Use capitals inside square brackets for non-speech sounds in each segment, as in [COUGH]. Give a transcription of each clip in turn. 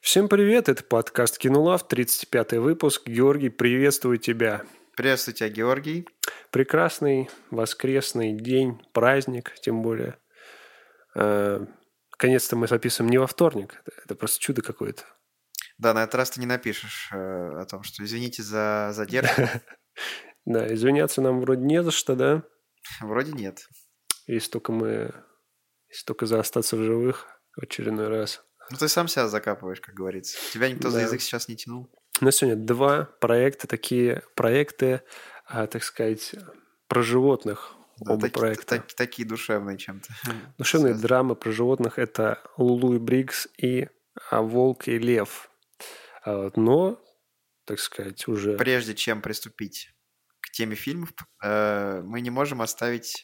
Всем привет, это подкаст Кинулав, 35-й выпуск. Георгий, приветствую тебя. Приветствую тебя, Георгий. Прекрасный воскресный день, праздник, тем более. Э, Наконец-то мы записываем не во вторник. Это, это просто чудо какое-то. Да, на этот раз ты не напишешь э, о том, что извините за задержку. [LAUGHS] Да, извиняться нам вроде не за что, да? Вроде нет. Если только мы... Если только за остаться в живых в очередной раз. Ну, ты сам себя закапываешь, как говорится. Тебя никто за Да. язык сейчас не тянул. У нас сегодня два проекта, такие проекты, а, так сказать, про животных. Да, Оба таки- проекта. так- такие душевные чем-то. [LAUGHS] Душевные Связаны. драмы про животных – это Лулу и Брикс и а, Волк и Лев. А но, так сказать, уже... Прежде чем приступить к теме фильмов, э, мы не можем оставить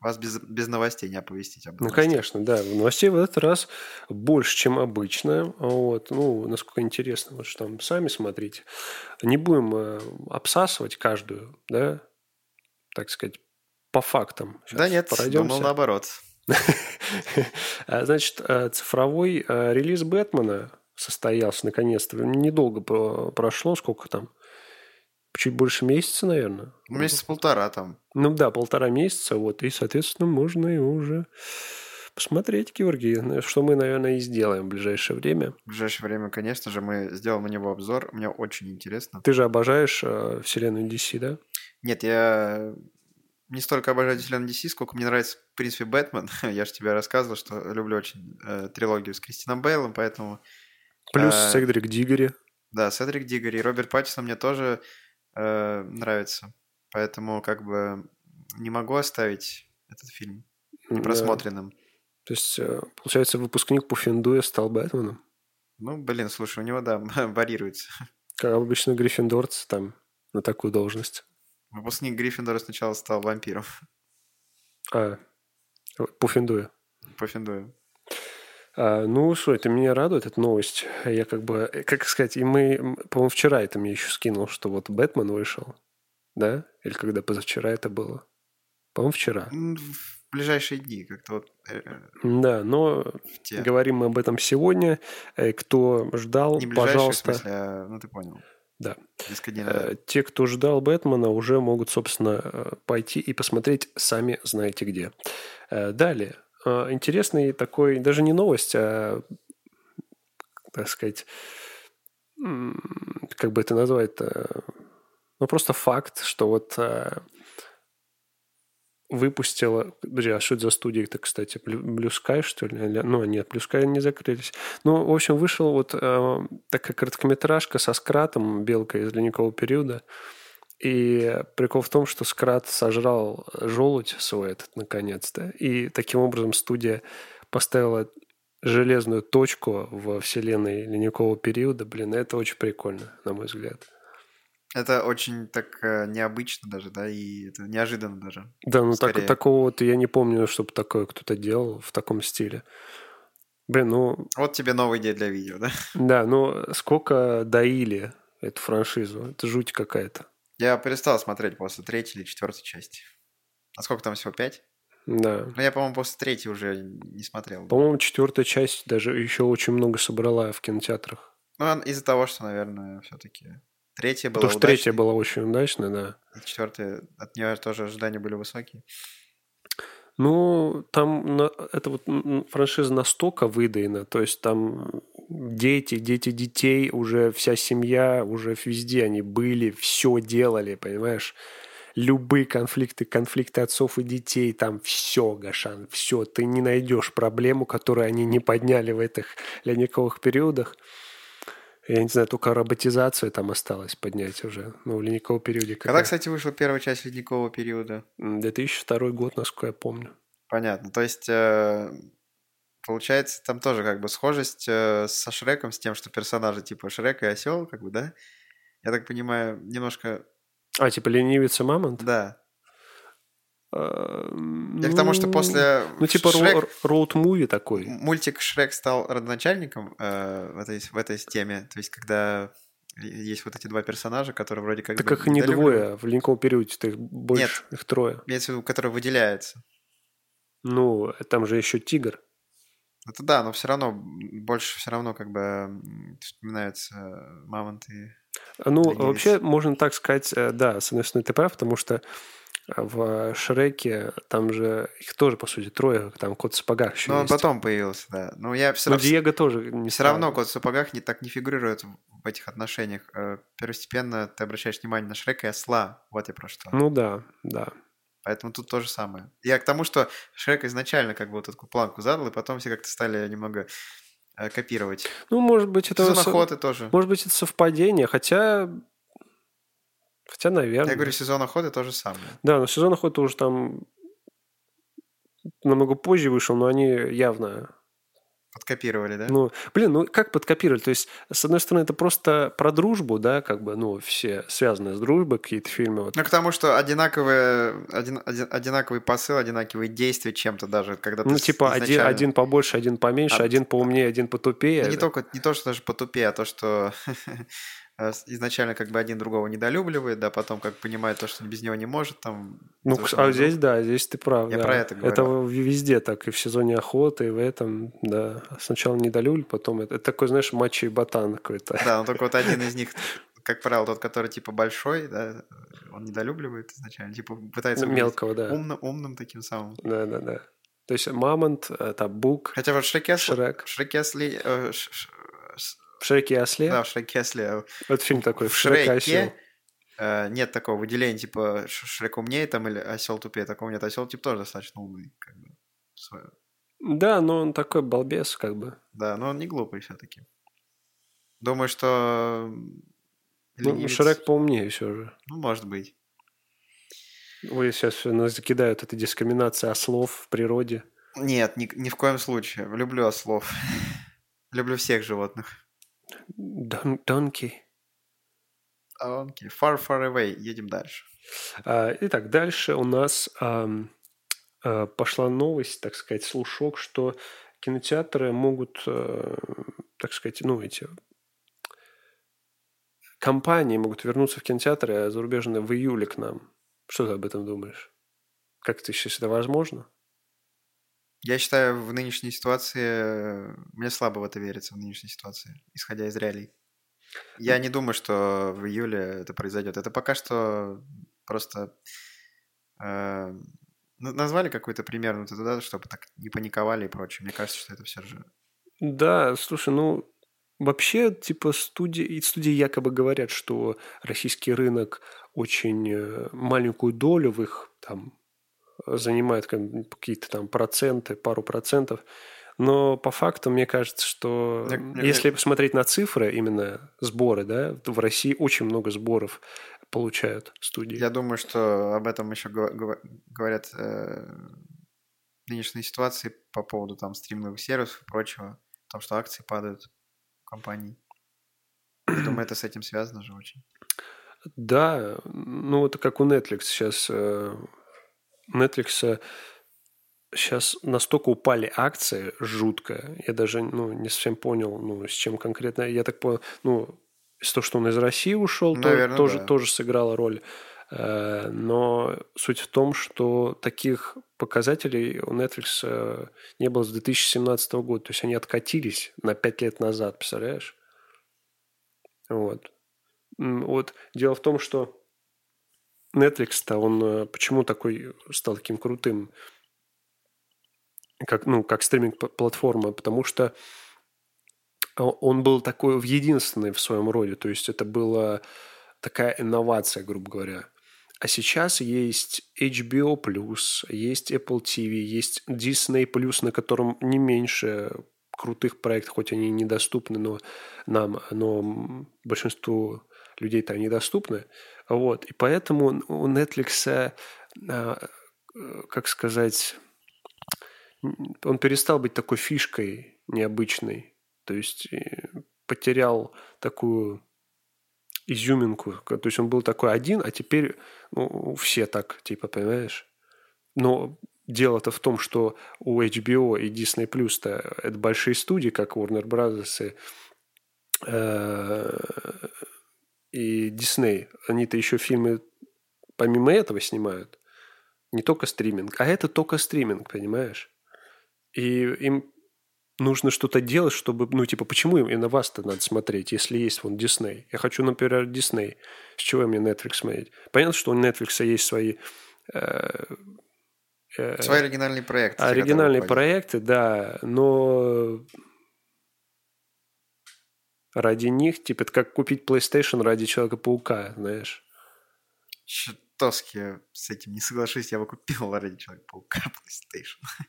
вас без, без новостей, не оповестить об Ну, новостях. конечно, да. Новостей в этот раз больше, чем обычно. Вот. Ну, насколько интересно, вот что там сами смотрите. Не будем э, обсасывать каждую, да, так сказать, по фактам. Да Щас нет, пройдемся. думал наоборот. [LAUGHS] А, Значит, э, цифровой э, релиз Бэтмена состоялся наконец-то. Недолго про- прошло, сколько там? Чуть больше месяца, наверное. Ну, Месяц полтора там. Ну да, полтора месяца, вот, и, соответственно, можно его уже посмотреть, Георгий, что мы, наверное, и сделаем в ближайшее время. В ближайшее время, конечно же, мы сделаем на него обзор. Мне очень интересно. Ты же обожаешь э, вселенную DC, да? Нет, я не столько обожаю вселенную DC, сколько мне нравится, в принципе, Бэтмен. [LAUGHS] Я же тебе рассказывал, что люблю очень э, трилогию с Кристином Бейлом, поэтому, Плюс А, Седрик Дигори. да, Седрик Диггери и Роберт Паттисон мне тоже э, нравится. Поэтому, как бы, не могу оставить этот фильм Да. непросмотренным. То есть, э, получается, выпускник Пуффендуя стал Бэтменом. Ну, блин, слушай, у него, да, [LAUGHS] варьируется. Как обычно гриффиндорцы там на такую должность. Выпускник Гриффиндора сначала стал вампиром. А, Пуффендуя. Пуффендуем. А, ну, что, это меня радует, эта новость. Я как бы, э, как сказать, и мы, по-моему, вчера это мне еще скинул, что вот Бэтмен вышел, да? Или когда позавчера это было? По-моему, вчера. В ближайшие дни как-то вот э, э, Да, но те... говорим мы об этом сегодня. Кто ждал, Не пожалуйста, смысле, а, ну ты понял. Да. Те, кто ждал Бэтмена, уже могут, собственно, пойти и посмотреть сами знаете где. Далее. Э, Интересный такой, даже не новость, а, так сказать, как бы это назвать-то, ну, просто факт, что вот э, выпустила... Подожди, а что это за студия это, кстати? Blue Sky, что ли? Ну, нет, Blue Sky не закрылись. Ну, в общем, вышел вот э, такая короткометражка со скратом «Белка из ледникового периода». И прикол в том, что Скрат сожрал желудь свой этот наконец-то. И таким образом студия поставила железную точку во вселенной ледникового периода. Блин, это очень прикольно, на мой взгляд. Это очень так э, необычно даже, да, и это неожиданно даже. Да, ну так, такого вот я не помню, чтобы такое кто-то делал в таком стиле. Блин, ну Вот тебе новая идея для видео, да? да, ну сколько доили эту франшизу? Это жуть какая-то. Я перестал смотреть после третьей или четвертой части. А сколько там всего? Пять? Да. Ну, я, по-моему, после третьей уже не смотрел. По-моему, четвертая часть даже еще очень много собрала в кинотеатрах. Ну, из-за того, что, наверное, все-таки третья была Потому что третья была очень удачная, да. и четвертая, от нее тоже ожидания были высокие. Ну, там на- это вот франшиза настолько выдаена, то есть там дети, дети детей, уже вся семья, уже везде они были, все делали, понимаешь? Любые конфликты, конфликты отцов и детей, там все, Гашан, все. Ты не найдешь проблему, которую они не подняли в этих ледниковых периодах. Я не знаю, только роботизацию там осталось поднять уже, ну, в ледниковом периоде. Когда, какая- кстати, вышла первая часть ледникового периода? М, 2002 год, насколько я помню. Понятно. То есть, э, получается, там тоже как бы схожесть э, со Шреком, с тем, что персонажи типа Шрек и Осел, как бы, да? Я так понимаю, немножко... А, типа ленивец и мамонт? Да. А, Я к тому, что ну, после Ну, типа Шрек- роуд-муви такой. мультик Шрек стал родоначальником э, в, этой, в этой теме. То есть, когда есть вот эти два персонажа, которые вроде как Так бы их не недолюбливают. двое, в ледниковом периоде их больше, их трое. Виду, который выделяется. Ну, там же еще тигр. Это да, но все равно больше все равно как бы вспоминаются мамонты. Ну, вообще, можно так сказать, э, да, с одной стороны, ты прав, потому что в Шреке там же их тоже, по сути, трое, там кот в сапогах еще Но он есть. потом появился, да. Но я все Ну, равно... Диего тоже не Все равно кот в сапогах не так не фигурирует в этих отношениях. Э, Первостепенно ты обращаешь внимание на Шрека и осла. Вот я про что. Ну да, да. Поэтому тут то же самое. Я к тому, что Шрек изначально как бы вот такую планку задал, и потом все как-то стали немного э, копировать. Ну, может быть, это... Со- тоже. Может быть, это совпадение, хотя... Хотя, наверное. Я говорю, сезон охоты то же самое. Да, но сезон охоты уже там намного позже вышел, но они явно... Подкопировали, да? Ну, блин, ну как подкопировали? То есть, с одной стороны, это просто про дружбу, да, как бы, ну, все связаны с дружбой, какие-то фильмы. Вот. Ну, к тому, что одинаковые, один, один- одинаковый посыл, одинаковые действия чем-то даже, когда ты Ну, типа, один, изначально- один побольше, один поменьше, А, один поумнее, один потупее. Да не только не то, что даже потупее, а то, что [LAUGHS] изначально как бы один другого недолюбливает, да, потом как понимает то, что без него не может, там. Ну, то, а здесь, друг. да, здесь ты прав. Я да. про это Это говорю. в- везде так, и в сезоне охоты, и в этом, да. Сначала недолюбль, потом это, это такой, знаешь, мачо и ботан какой-то. Да, но только вот [LAUGHS] один из них, как правило, тот, который типа большой, да, он недолюбливает изначально, типа пытается выглядеть Мелкого, да. умным, умным таким самым. Да, да, да. То есть Мамонт, это Бук, Хотя вот в Шреке, Шрек. Шреке Осле- э, ш- ш- с- В Шреке Осле. да, в Шреке Осле, Вот фильм такой, в в Шрек и Осел. Шреке э, нет такого выделения, типа Шрек умнее там или осел тупее, такого нет. Осел типа тоже достаточно умный, как бы. свой- Да, но он такой балбес, как бы. Да, но он не глупый все-таки. Думаю, что Ну, ленивец- Шрек поумнее все же. Ну, может быть. Ой, сейчас нас закидают этой дискриминацией ослов в природе. Нет, ни, ни в коем случае. Люблю ослов. [LAUGHS] Люблю всех животных. Дон- Донки. Окей, far, far away. Едем дальше. А, Итак, дальше у нас а, пошла новость, так сказать, слушок, что кинотеатры могут, э, так сказать, ну, эти компании могут вернуться в кинотеатры зарубежные в июле к нам. Что ты об этом думаешь? Как ты считаешь, это возможно? Я считаю, в нынешней ситуации... Мне слабо в это верится, в нынешней ситуации, исходя из реалий. Я не думаю, что в июле это произойдет. Это пока что просто... э, назвали какой-то пример, ну, туда, чтобы так не паниковали и прочее. Мне кажется, что это все же... Да, слушай, ну вообще, типа студии, и студии якобы говорят, что российский рынок очень э, маленькую долю в их там занимает как- какие-то там проценты, пару процентов. Но по факту мне кажется, что мне- если посмотреть на цифры, именно сборы, да, в России очень много сборов получают студии. Я думаю, что об этом еще го- го- говорят э, нынешней ситуации по поводу там стриминговых сервисов и прочего. о том, что акции падают компаний. Я думаю, это с этим связано же очень. Да, ну это как у Netflix сейчас. э, Netflix сейчас настолько упали акции жутко. Я даже ну, не совсем понял, ну, с чем конкретно. Я так понял, ну, из того, что он из России ушел, то- Наверно, тоже, да. тоже сыграла роль. Э, Но суть в том, что таких показателей у Netflix э, не было с 2017 года. То есть они откатились на 5 лет назад, представляешь? Вот. Вот дело в том, что Netflix-то, он э, почему такой стал таким крутым, как, ну, как стриминг-платформа? Потому что о- он был такой в единственный в своем роде. То есть это была такая инновация, грубо говоря. А сейчас есть HBO+, есть Apple TV, есть Disney+, на котором не меньше крутых проектов, хоть они недоступны, но нам, но большинству людей-то они доступны. Вот. И поэтому у Netflix, а, э, как сказать, он перестал быть такой фишкой необычной. То есть э, потерял такую изюминку. То есть он был такой один, а теперь ну, все так, типа, понимаешь? Но дело-то в том, что у HBO и Disney Plus-то это большие студии, как Warner Brothers и, э, и Disney. Они-то еще фильмы помимо этого снимают. Не только стриминг. А это только стриминг, понимаешь? И им нужно что-то делать, чтобы, ну, типа, почему именно вас-то надо смотреть, если есть вон Дисней? Я хочу, например, Дисней. С чего мне Netflix смотреть? Понятно, что у Netflix есть свои... Э, э, свои оригинальные проекты. Оригинальные проекты, да, но ради них, типа, это как купить PlayStation ради Человека-паука, знаешь. Чертовски с этим не соглашусь, я бы купил [LAUGHS] ради Человека-паука [LAUGHS] PlayStation.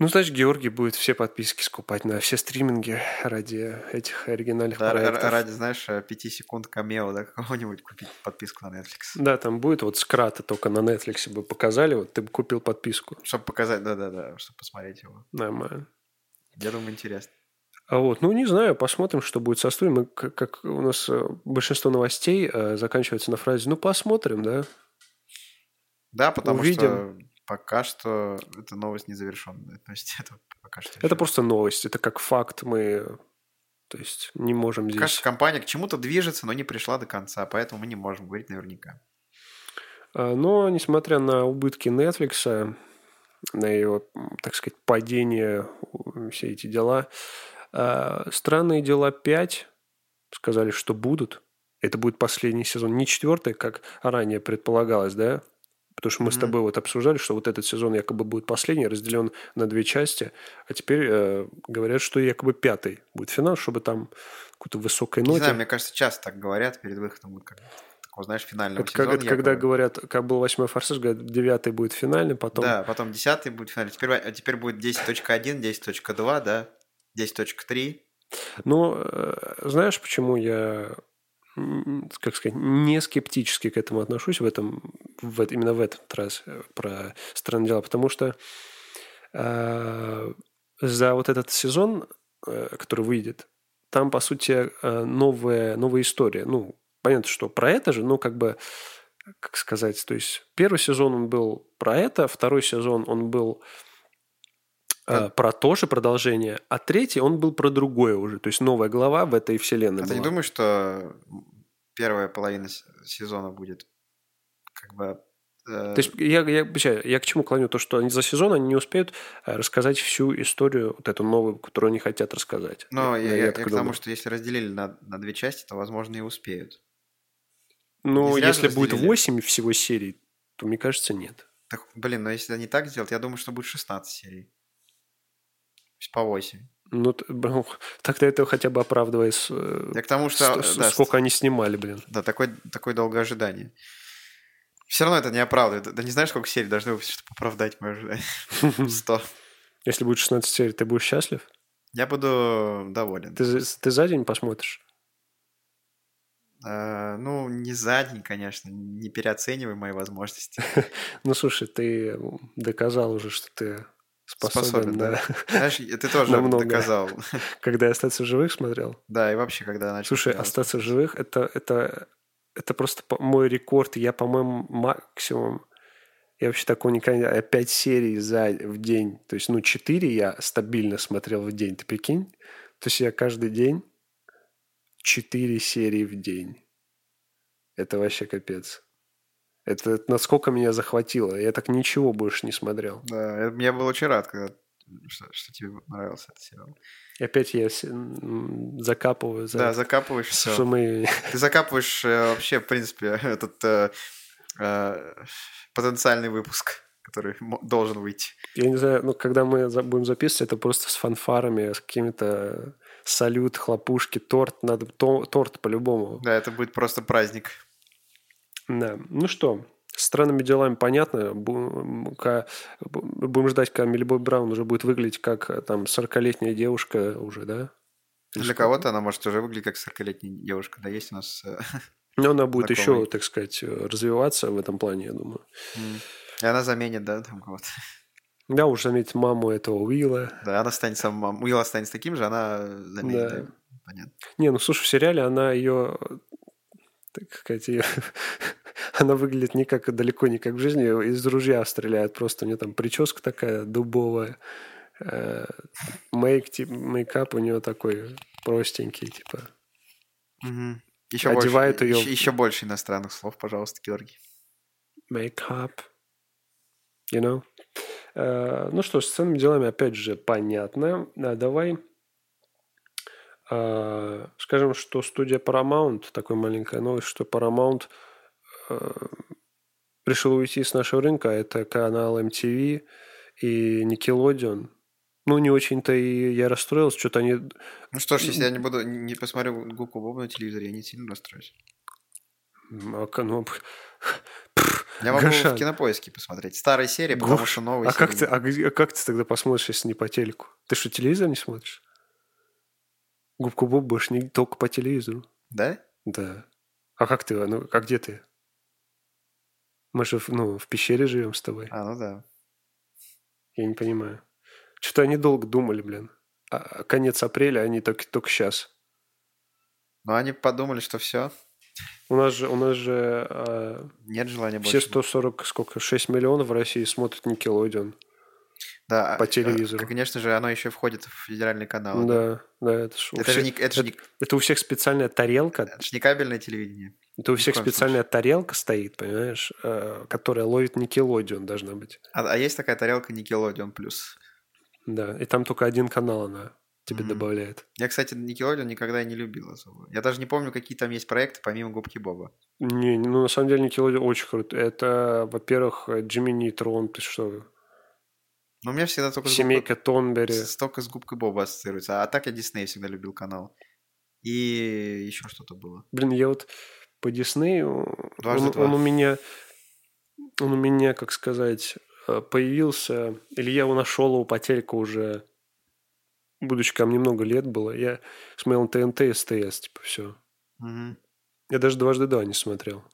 Ну, значит, Георгий будет все подписки скупать на все стриминги ради этих оригинальных да, проектов. Ради, знаешь, пяти секунд камео, да, [LAUGHS] какого-нибудь купить подписку на Netflix. Да, там будет вот скрата только на Netflix бы показали, вот ты бы купил подписку. Чтобы показать, да-да-да, чтобы посмотреть его. Нормально. Я думаю, интересно. А вот, ну, не знаю, посмотрим, что будет со студией. Мы, как, как у нас э, большинство новостей э, заканчивается на фразе «ну, посмотрим», да? Да, потому Увидим. что пока что эта новость не завершенная. То есть это пока что... Это просто новость, это как факт, мы... То есть не можем здесь... Кажется, компания к чему-то движется, но не пришла до конца, поэтому мы не можем говорить наверняка. А, но, несмотря на убытки Netflix, на его, так сказать, падение, все эти дела, а, «Странные дела 5» сказали, что будут. Это будет последний сезон. Не четвертый, как ранее предполагалось, да? Потому что мы mm-hmm. с тобой вот обсуждали, что вот этот сезон якобы будет последний, разделен на две части, а теперь э, говорят, что якобы пятый будет финал, чтобы там какой-то высокой ноте. Не знаю, мне кажется, часто так говорят перед выходом как знаешь, финального это, сезона. Это якобы... когда говорят, как был восьмой форсаж, говорят, девятый будет финальный, потом... Да, потом десятый будет финальный. Теперь, а теперь будет 10.1, 10.2, да, 10.3. Ну, э, знаешь, почему я как сказать, не скептически к этому отношусь в этом, в, именно в этот раз э, про странные дела, потому что э, за вот этот сезон, э, который выйдет, там, по сути, э, новая, новая история. Ну, понятно, что про это же, но как бы, как сказать, то есть первый сезон он был про это, второй сезон он был а. про то же продолжение, а третий он был про другое уже, то есть новая глава в этой вселенной. А была. ты не думаешь, что первая половина сезона будет как бы э, то есть я, я, я, я к чему клоню? То, что они за сезон они не успеют э, рассказать всю историю, вот эту новую, которую они хотят рассказать. Но я, я, я, я к тому, что если разделили на, на две части, то, возможно, и успеют. Ну, если будет 8 всего серий, то, мне кажется, нет. Так, блин, но если они так сделают, я думаю, что будет 16 серий по 8. Ну, тогда это хотя бы оправдывает, э, Я к тому, что, с, да, сколько они снимали, блин. Да, такое, такое долгое ожидание. Все равно это не оправдывает. Да не знаешь, сколько серий должны быть, чтобы оправдать мое ожидание? [LAUGHS] 100. Если будет 16 серий, ты будешь счастлив? Я буду доволен. Ты, ты за день посмотришь? А, ну, не за день, конечно. Не переоценивай мои возможности. [LAUGHS] ну, слушай, ты доказал уже, что ты Способен, Способен да. да. Знаешь, ты тоже [LAUGHS] Намного. доказал. [LAUGHS] Когда я «Остаться в живых» смотрел? Да, и вообще, когда начал... Слушай, «Остаться в живых» это, — это, это просто мой рекорд. Я, по-моему, максимум... Я вообще такого никогда... Я пять серий за, в день. То есть, ну, четыре я стабильно смотрел в день. Ты прикинь? То есть, я каждый день четыре серии в день. Это вообще капец. Это, это насколько меня захватило. Я так ничего больше не смотрел. Да, я был очень рад, когда что, что тебе нравился этот сериал. И опять я закапываю. За да, закапываешь все. Что мы... Ты закапываешь э, вообще, в принципе, [LAUGHS] этот э, э, потенциальный выпуск, который должен выйти. Я не знаю, ну, когда мы будем записывать, это просто с фанфарами, с какими-то салют, хлопушки, торт. Надо торт по-любому. Да, это будет просто праздник. Да. Ну что, странными делами понятно. Будем ждать, когда Милли Браун уже будет выглядеть как э, там 40-летняя девушка уже, да? Для кого-то она может уже выглядеть как 40-летняя девушка. Да, есть у нас... Э, Но она будет знакомый. еще, так сказать, развиваться в этом плане, я думаю. И она заменит, да, там кого-то. Да, уже заметит маму этого Уилла. Да, она станет сам... Уилл останется таким же, она заменит, да. да. Понятно. Не, ну слушай, в сериале она ее так сказать, ее, [LAUGHS] она выглядит не как, далеко не как в жизни, из ружья стреляет, просто у нее там прическа такая дубовая, э, мейк, тип, мейкап у нее такой простенький, типа. Угу. Еще Одевает больше, ее... Еще, еще больше иностранных слов, пожалуйста, Георгий. Мейкап. You know? Э, ну что, с ценными делами, опять же, понятно. А давай э, скажем, что студия Paramount, такой маленькая новость, что Paramount э, решил уйти с нашего рынка. Это канал MTV и Nickelodeon. Ну, не очень-то и я расстроился, что-то они... Ну что ж, если я не буду, не посмотрю губку Боба на телевизоре, я не сильно расстроюсь. А, ну, [LAUGHS] я могу Гоша. в кинопоиске посмотреть. Старые серии, потому Гош. что новые а серии. Как ты, а, а как ты тогда посмотришь, если не по телеку? Ты что, телевизор не смотришь? Губку Боб будешь не только по телевизору. Да? Да. А как ты? Ну, а где ты? Мы же ну, в пещере живем с тобой. А, ну да. Я не понимаю. Что-то они долго думали, блин. А конец апреля, они только, только сейчас. Ну, они подумали, что все. У нас же, у нас же э, нет желания все больше. 140, сколько, 6 миллионов в России смотрят Никелодион. Да, по телевизору. Конечно же, оно еще входит в федеральный канал. Да, да, это, ж это, же не, это, же не... это у всех специальная тарелка. Это же не кабельное телевидение. Это у всех специальная случае. тарелка стоит, понимаешь, э, которая ловит Никелодион должна быть. А, а есть такая тарелка Никелодион плюс. Да, и там только один канал она тебе mm-hmm. добавляет. Я, кстати, Никелодион никогда и не любил особо. Я даже не помню, какие там есть проекты помимо Губки Боба. Не, ну на самом деле Никелодион очень круто. Это, во-первых, Джимми Нейтрон, ты что? Ну, у меня всегда только Семейка губ... Тонбери. Только с Губкой Боба ассоциируется. А так я Дисней всегда любил канал. И еще что-то было. Блин, я вот по Диснею... Он, он у меня... Он у меня, как сказать, э, появился... Или я его нашел его по телеку уже... Будучи ко мне много лет было. Я смотрел ТНТ и СТС, типа, все. Угу. Я даже «Дважды два» не смотрел.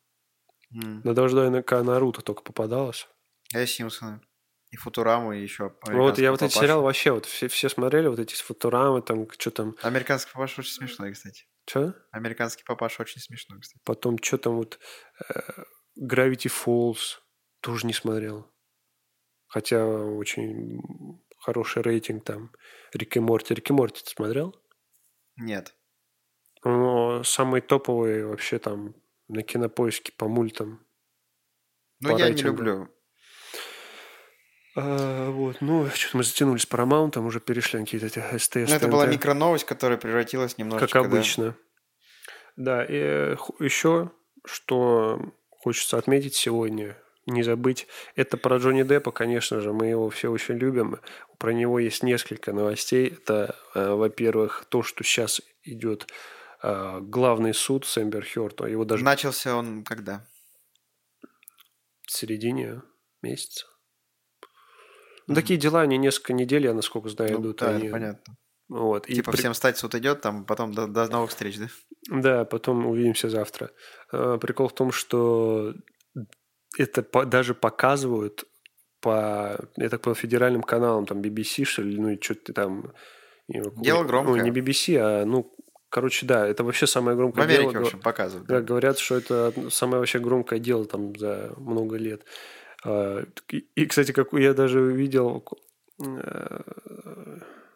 Mm. На «Дважды два» Наруто только попадалось. Я Симпсоны. И Футураму, и еще Вот я вот эти сериалы вообще, вот все, все смотрели, вот эти Футурамы, там, что там... Американский папаша очень смешной, кстати. Что? Американский папаша очень смешной, кстати. Потом, что там вот... Э, Gravity Falls тоже не смотрел. Хотя очень хороший рейтинг там. Рик и Морти. Рик и Морти ты смотрел? Нет. Но самый топовый вообще там на кинопоиске по мультам. Ну, по я рейтингу. не люблю а, вот, ну, что-то мы затянулись с Paramount, уже перешли на какие-то эти СТС. Ну, это была микроновость, которая превратилась немножечко... Как обычно. Да, да и э, еще, что хочется отметить сегодня, не забыть, это про Джонни Деппа, конечно же, мы его все очень любим. Про него есть несколько новостей. Это, э, во-первых, то, что сейчас идет э, главный суд с Эмбер Хёрд. Его даже... Начался он когда? В середине месяца. Ну, такие дела, они несколько недель, я насколько знаю, ну, идут. Да, они... понятно. Вот. Типа и всем стать суд идет, там потом до, до новых встреч, да? Да, потом увидимся завтра. А, прикол в том, что это по, даже показывают по, я так понял, федеральным каналам, там BBC, что ли, ну и что-то там... Дело громкое. Ну, не BBC, а, ну, короче, да, это вообще самое громкое дело. В Америке, дело. в общем, показывают. Да, говорят, что это самое вообще громкое дело там за много лет. А, и, кстати, как я даже увидел, э,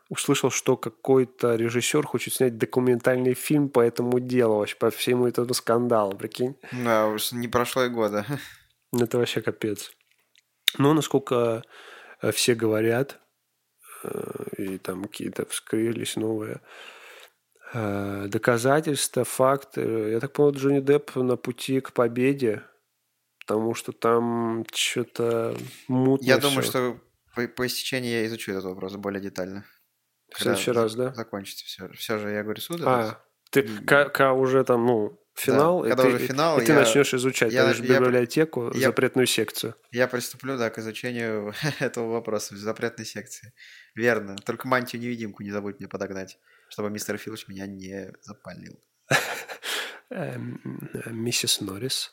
услышал, что какой-то режиссер хочет снять документальный фильм по этому делу, вообще по всему этому скандалу, прикинь. Да, уж не прошло и года. [LAUGHS] Это вообще капец. Но насколько э, все говорят, э, и там какие-то вскрылись новые доказательства, факты. Я так понял, Джонни Депп на пути к победе потому что там что-то мутно Я думаю, что по, по истечении я изучу этот вопрос более детально. В следующий раз, да? Закончится все. Все же, я говорю, суд. А, ты, когда уже там, ну, финал, да, когда ты, уже финал, и, и ты начнешь изучать, я, я, библиотеку, я, запретную секцию. Я приступлю, да, к изучению [LAUGHS] этого вопроса в запретной секции. Верно. Только мантию-невидимку не забудь мне подогнать, чтобы мистер Филч меня не запалил. [LAUGHS] Эм, миссис Норрис.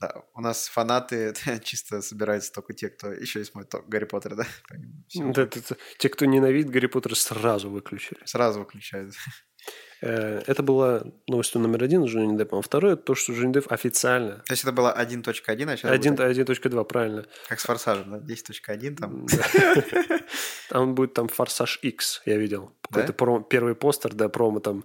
Да, у нас фанаты [LAUGHS] чисто собираются только те, кто еще и смотрит Гарри Поттер, да? Да, да, да. Те, кто ненавидит Гарри Поттер, сразу выключили. Сразу выключают. [LAUGHS] Э, это была новость номер один с Джонни Деппом. А второе, то, что Джонни Депп официально... То есть это было 1.1, а сейчас 1, 1.2, правильно. Как с Форсажем, да? 10.1 там. Он [LAUGHS] будет там Форсаж X, я видел. Какой-то первый постер, да, промо там,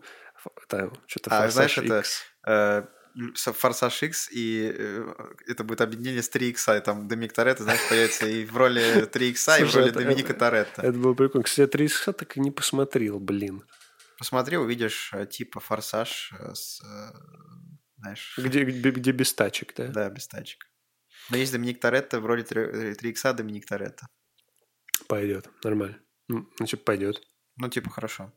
там что-то а, знаешь, это Форсаж X, и э, это будет объединение с 3 икса, и там Доминик Торетто, знаешь, появится и в роли 3 икса, и в роли это- Доминика это- Торетто. Это было прикольно. Кстати, 3 икса так и не посмотрел, блин. Посмотри, увидишь э, типа Форсаж э, с, знаешь, Где, где, где без тачек, да? да, без тачек. Но есть Доминик Торетто в роли 3 икса Доминик Торетто. Пойдет, нормально. М, Значит, пойдет. Ну, типа, хорошо.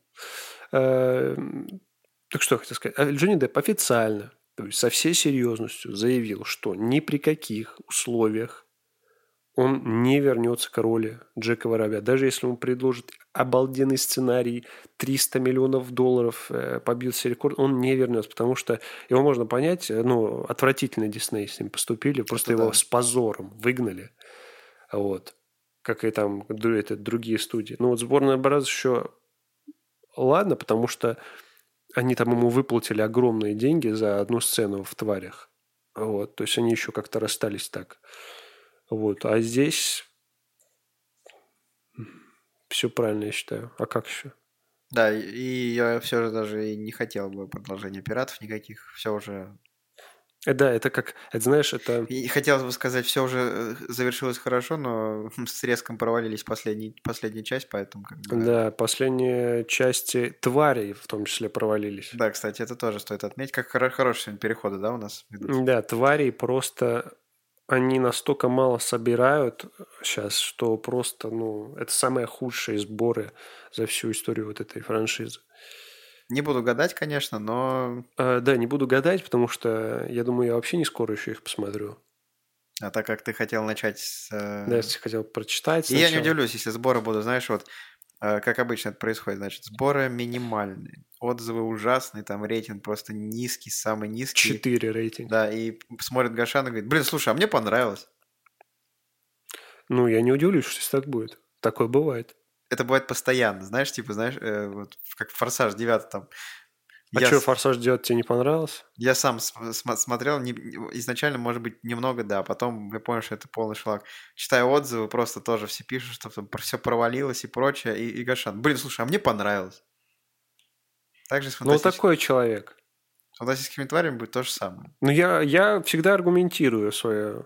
Так что я хотел сказать. Джонни Депп официально, то есть со всей серьезностью заявил, что ни при каких условиях он не вернется к роли Джека Воробья. Даже если ему предложат обалденный сценарий, 300 миллионов долларов, э, побьет все рекорды, он не вернется, потому что его можно понять, э, ну, отвратительно Дисней с ним поступили, просто Это его да. с позором выгнали. Вот. Как и там это, другие студии. Ну, вот сборная Бразз еще ладно, потому что они там ему выплатили огромные деньги за одну сцену в «Тварях». Вот, то есть они еще как-то расстались так. Вот, а здесь все правильно, я считаю. А как еще? Да, и- я все же даже и не хотел бы продолжения пиратов никаких. Все уже. Э, да, это как, это знаешь, это... И хотелось бы сказать, все уже э, завершилось хорошо, но с резком провалились последний, последняя часть, поэтому как бы. Да, последние части «Тварей» в том числе провалились. Да, кстати, это тоже стоит отметить. Как хоро- хорошие сегодня переходы, да, у нас? Да, твари просто они настолько мало собирают сейчас, что просто, ну, это самые худшие сборы за всю историю вот этой франшизы. Не буду гадать, конечно, но А, да, не буду гадать, потому что я думаю, я вообще не скоро еще их посмотрю. а так как ты хотел начать с... э, Да, если хотел прочитать. И я не удивлюсь, если сборы будут, знаешь, вот э, как обычно это происходит, значит, сборы минимальные, отзывы ужасные, там рейтинг просто низкий, самый низкий. Четыре рейтинг. Да, и смотрит Гашан и говорит, блин, слушай, а мне понравилось. Ну, я не удивлюсь, что так будет. Такое бывает. Это бывает постоянно, знаешь, типа, знаешь, э, вот как Форсаж 9 там. А я, что, с- «Форсаж» делать тебе не понравилось? я сам см- см- смотрел, не- изначально, может быть, немного, да, а потом я понял, что это полный шлак. Читаю отзывы, просто тоже все пишут, что там все провалилось и прочее, и, и Гашан, блин, слушай, а мне понравилось. Также с, Ну, фантастич- такой человек. с фантастическими тварями будет то же самое. Ну, я, я всегда аргументирую свое,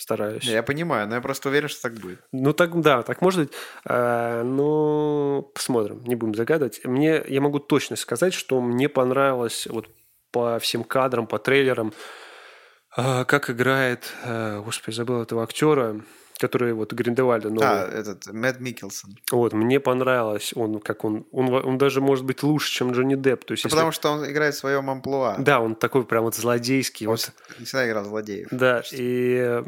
стараюсь. Я понимаю, но я просто уверен, что так будет. Ну, так, да, так может быть. А, ну, посмотрим, не будем загадывать. Мне, я могу точно сказать, что мне понравилось вот по всем кадрам, по трейлерам, а, как играет, а, господи, забыл этого актера, который вот Гриндевальда новый. А, этот, Мэтт Микелсон. Вот, мне понравилось, он как он, он, он даже может быть лучше, чем Джонни Депп. То есть, Ну, если- потому что он играет в своем амплуа. Да, он такой прям вот злодейский. Он Вот, не всегда играл злодеев. да, и э,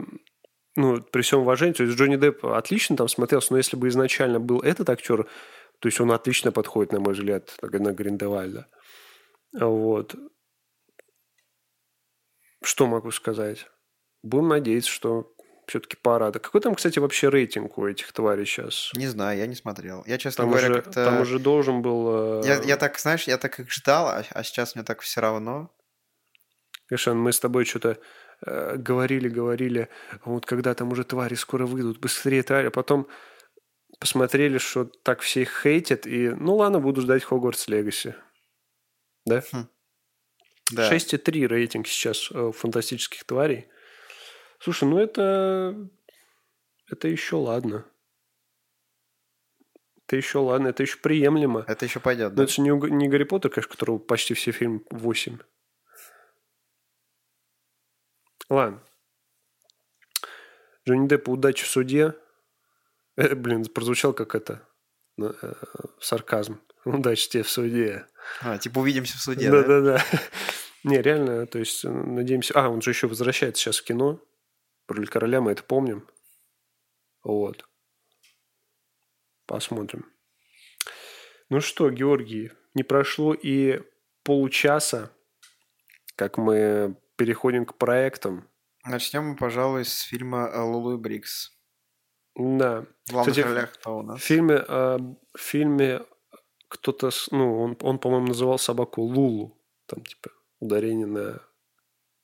ну, при всем уважении, то есть Джонни Депп отлично там смотрелся, но если бы изначально был этот актер, то есть он отлично подходит, на мой взгляд, на Гриндевальда. Вот. Что могу сказать? Будем надеяться, что все-таки пора. Да какой там, кстати, вообще рейтинг у этих тварей сейчас? Не знаю, я не смотрел. Я, честно Там говоря, уже, как-то... там уже должен был... э, Я, я так, знаешь, я так их ждал, а, а сейчас мне так все равно. Гошан, мы с тобой что-то э, говорили, говорили, вот когда там уже твари скоро выйдут, быстрее твари, а потом посмотрели, что так все их хейтят, и ну ладно, буду ждать Хогвартс Легаси. Да? Да. 6,3 рейтинг сейчас э, у фантастических тварей. Слушай, ну это... Это еще ладно. Это еще ладно, это еще приемлемо. Это еще пойдет, Но да? это же не, не Гарри Поттер, конечно, которого почти все фильмы 8. Ладно. Джонни Депп, удачи в суде. Э, блин, прозвучал как это. ну, э, сарказм. Удачи тебе в суде. А, типа увидимся в суде, да? Да-да-да. [LAUGHS] Не, реально, то есть, э, надеемся... А, он же еще возвращается сейчас в кино. Роль короля мы это помним. Вот. Посмотрим. Ну что, Георгий, не прошло и получаса, как мы переходим к проектам. Начнем мы, пожалуй, с фильма э, «Лулу и Брикс». Да. В главных Кстати, ролях кто у В нас? фильме, э, в фильме кто-то, ну, он, он, по-моему, называл собаку Лулу. Там, типа, ударение на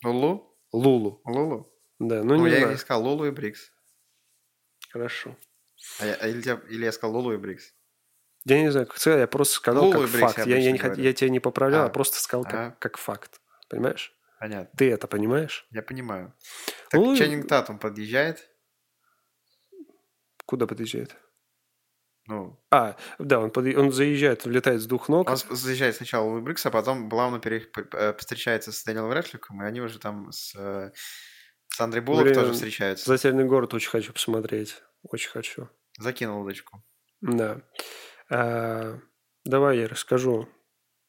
Лулу? Лулу. Лулу? Да, ну, Ну, не я знаю. не сказал Лулу и Брикс. Хорошо. А я- или, я- или я сказал Лулу и Брикс. Я не знаю, как сказать, я просто сказал Лулу как факт. я Я, я, не хот- я тебя не поправлял, а, А. просто сказал как, А. как факт. Понимаешь? Понятно. Ты это понимаешь? Я понимаю. Так Ну, Ченнинг Татум подъезжает. Куда подъезжает? Ну, А, да, он, подъ- он заезжает, влетает с двух ног. он заезжает сначала в Луи Брикс, а потом плавно пере- э, встречается с Дэниелом Рэдклиффом, и они уже там с, э, с Андрей Буллок Блин, тоже встречаются. Затерянный город очень хочу посмотреть. Очень хочу. Закинул удочку. Да. А, давай я расскажу,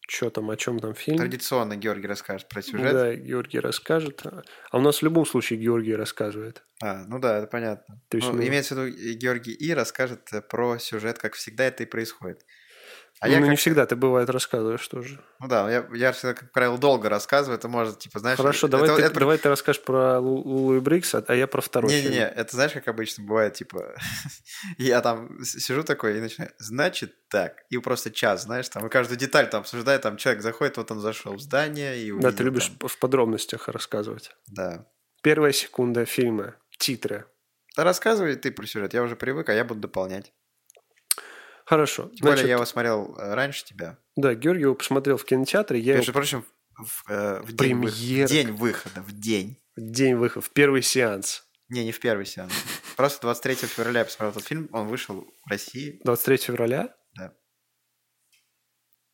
что там, о чем там фильм. Традиционно Георгий расскажет про сюжет. Да, Георгий расскажет. А у нас в любом случае Георгий рассказывает. А, ну да, это понятно. То есть, Ну, ну- имеется в виду, Георгий И расскажет э, про сюжет, как всегда это и происходит. А ну, я не как- всегда, ты бывает рассказываешь тоже. Ну да, я, я всегда, как правило, долго рассказываю, это может, типа, знаешь... Хорошо, это- давай, ты, это- давай ты расскажешь про Лу- Лулу и Брикса, а я про второй Не-не-не, это знаешь, как обычно бывает, типа, [LAUGHS] я там сижу такой и начинаю, значит так, и просто час, знаешь, там, и каждую деталь там обсуждаю, там человек заходит, вот он зашел в здание и Да, увидел ты любишь там. в подробностях рассказывать. Да. Первая секунда фильма, титры. Да рассказывай ты про сюжет, я уже привык, а я буду дополнять. Хорошо. Тем более Значит, я его смотрел э, раньше тебя. Да, Георгий его посмотрел в кинотеатре. Я Между его прочим, в, э, в день, в Премьера. день выхода, в день. в день выхода, в первый сеанс. Не, не в первый сеанс. Просто 23 февраля я посмотрел этот фильм, он вышел в России, 23 февраля.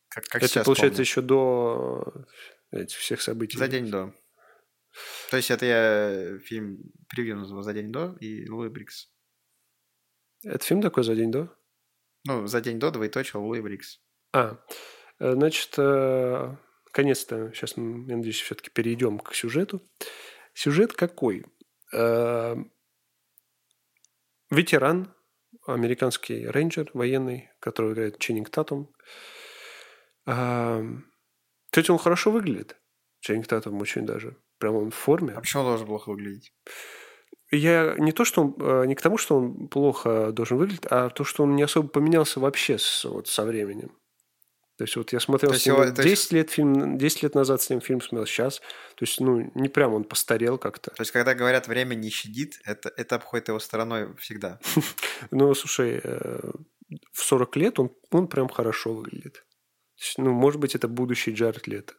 как, как Это получается помню. еще до э, этих всех событий. За день до. То есть это я фильм превью назвал за день до и Луи Брикс. Это фильм такой за день до? Ну, за день до двоеточие Луи Брикс. А, э, значит, э, наконец-то, сейчас, м, я надеюсь, все-таки перейдем к сюжету. Сюжет какой? Э, Ветеран, американский рейнджер военный, который играет Ченнинг Татум. Кстати, он хорошо выглядит. Ченнинг Татум очень даже. Прям он в форме. А почему он должен плохо выглядеть? Я не то, что он, э, не к тому, что он плохо должен выглядеть, а то, что он не особо поменялся вообще с, вот, со временем. То есть вот я смотрел То с ним его- то 10 есть- лет фильм, 10 лет назад с ним фильм смотрел, сейчас. То есть, ну, не прям он постарел как-то. То есть, когда говорят, время не щадит, это, это обходит его стороной всегда. [LAUGHS] Ну, слушай, э, в 40 лет он, он прям хорошо выглядит. Ну, может быть, это будущий Джаред Лето.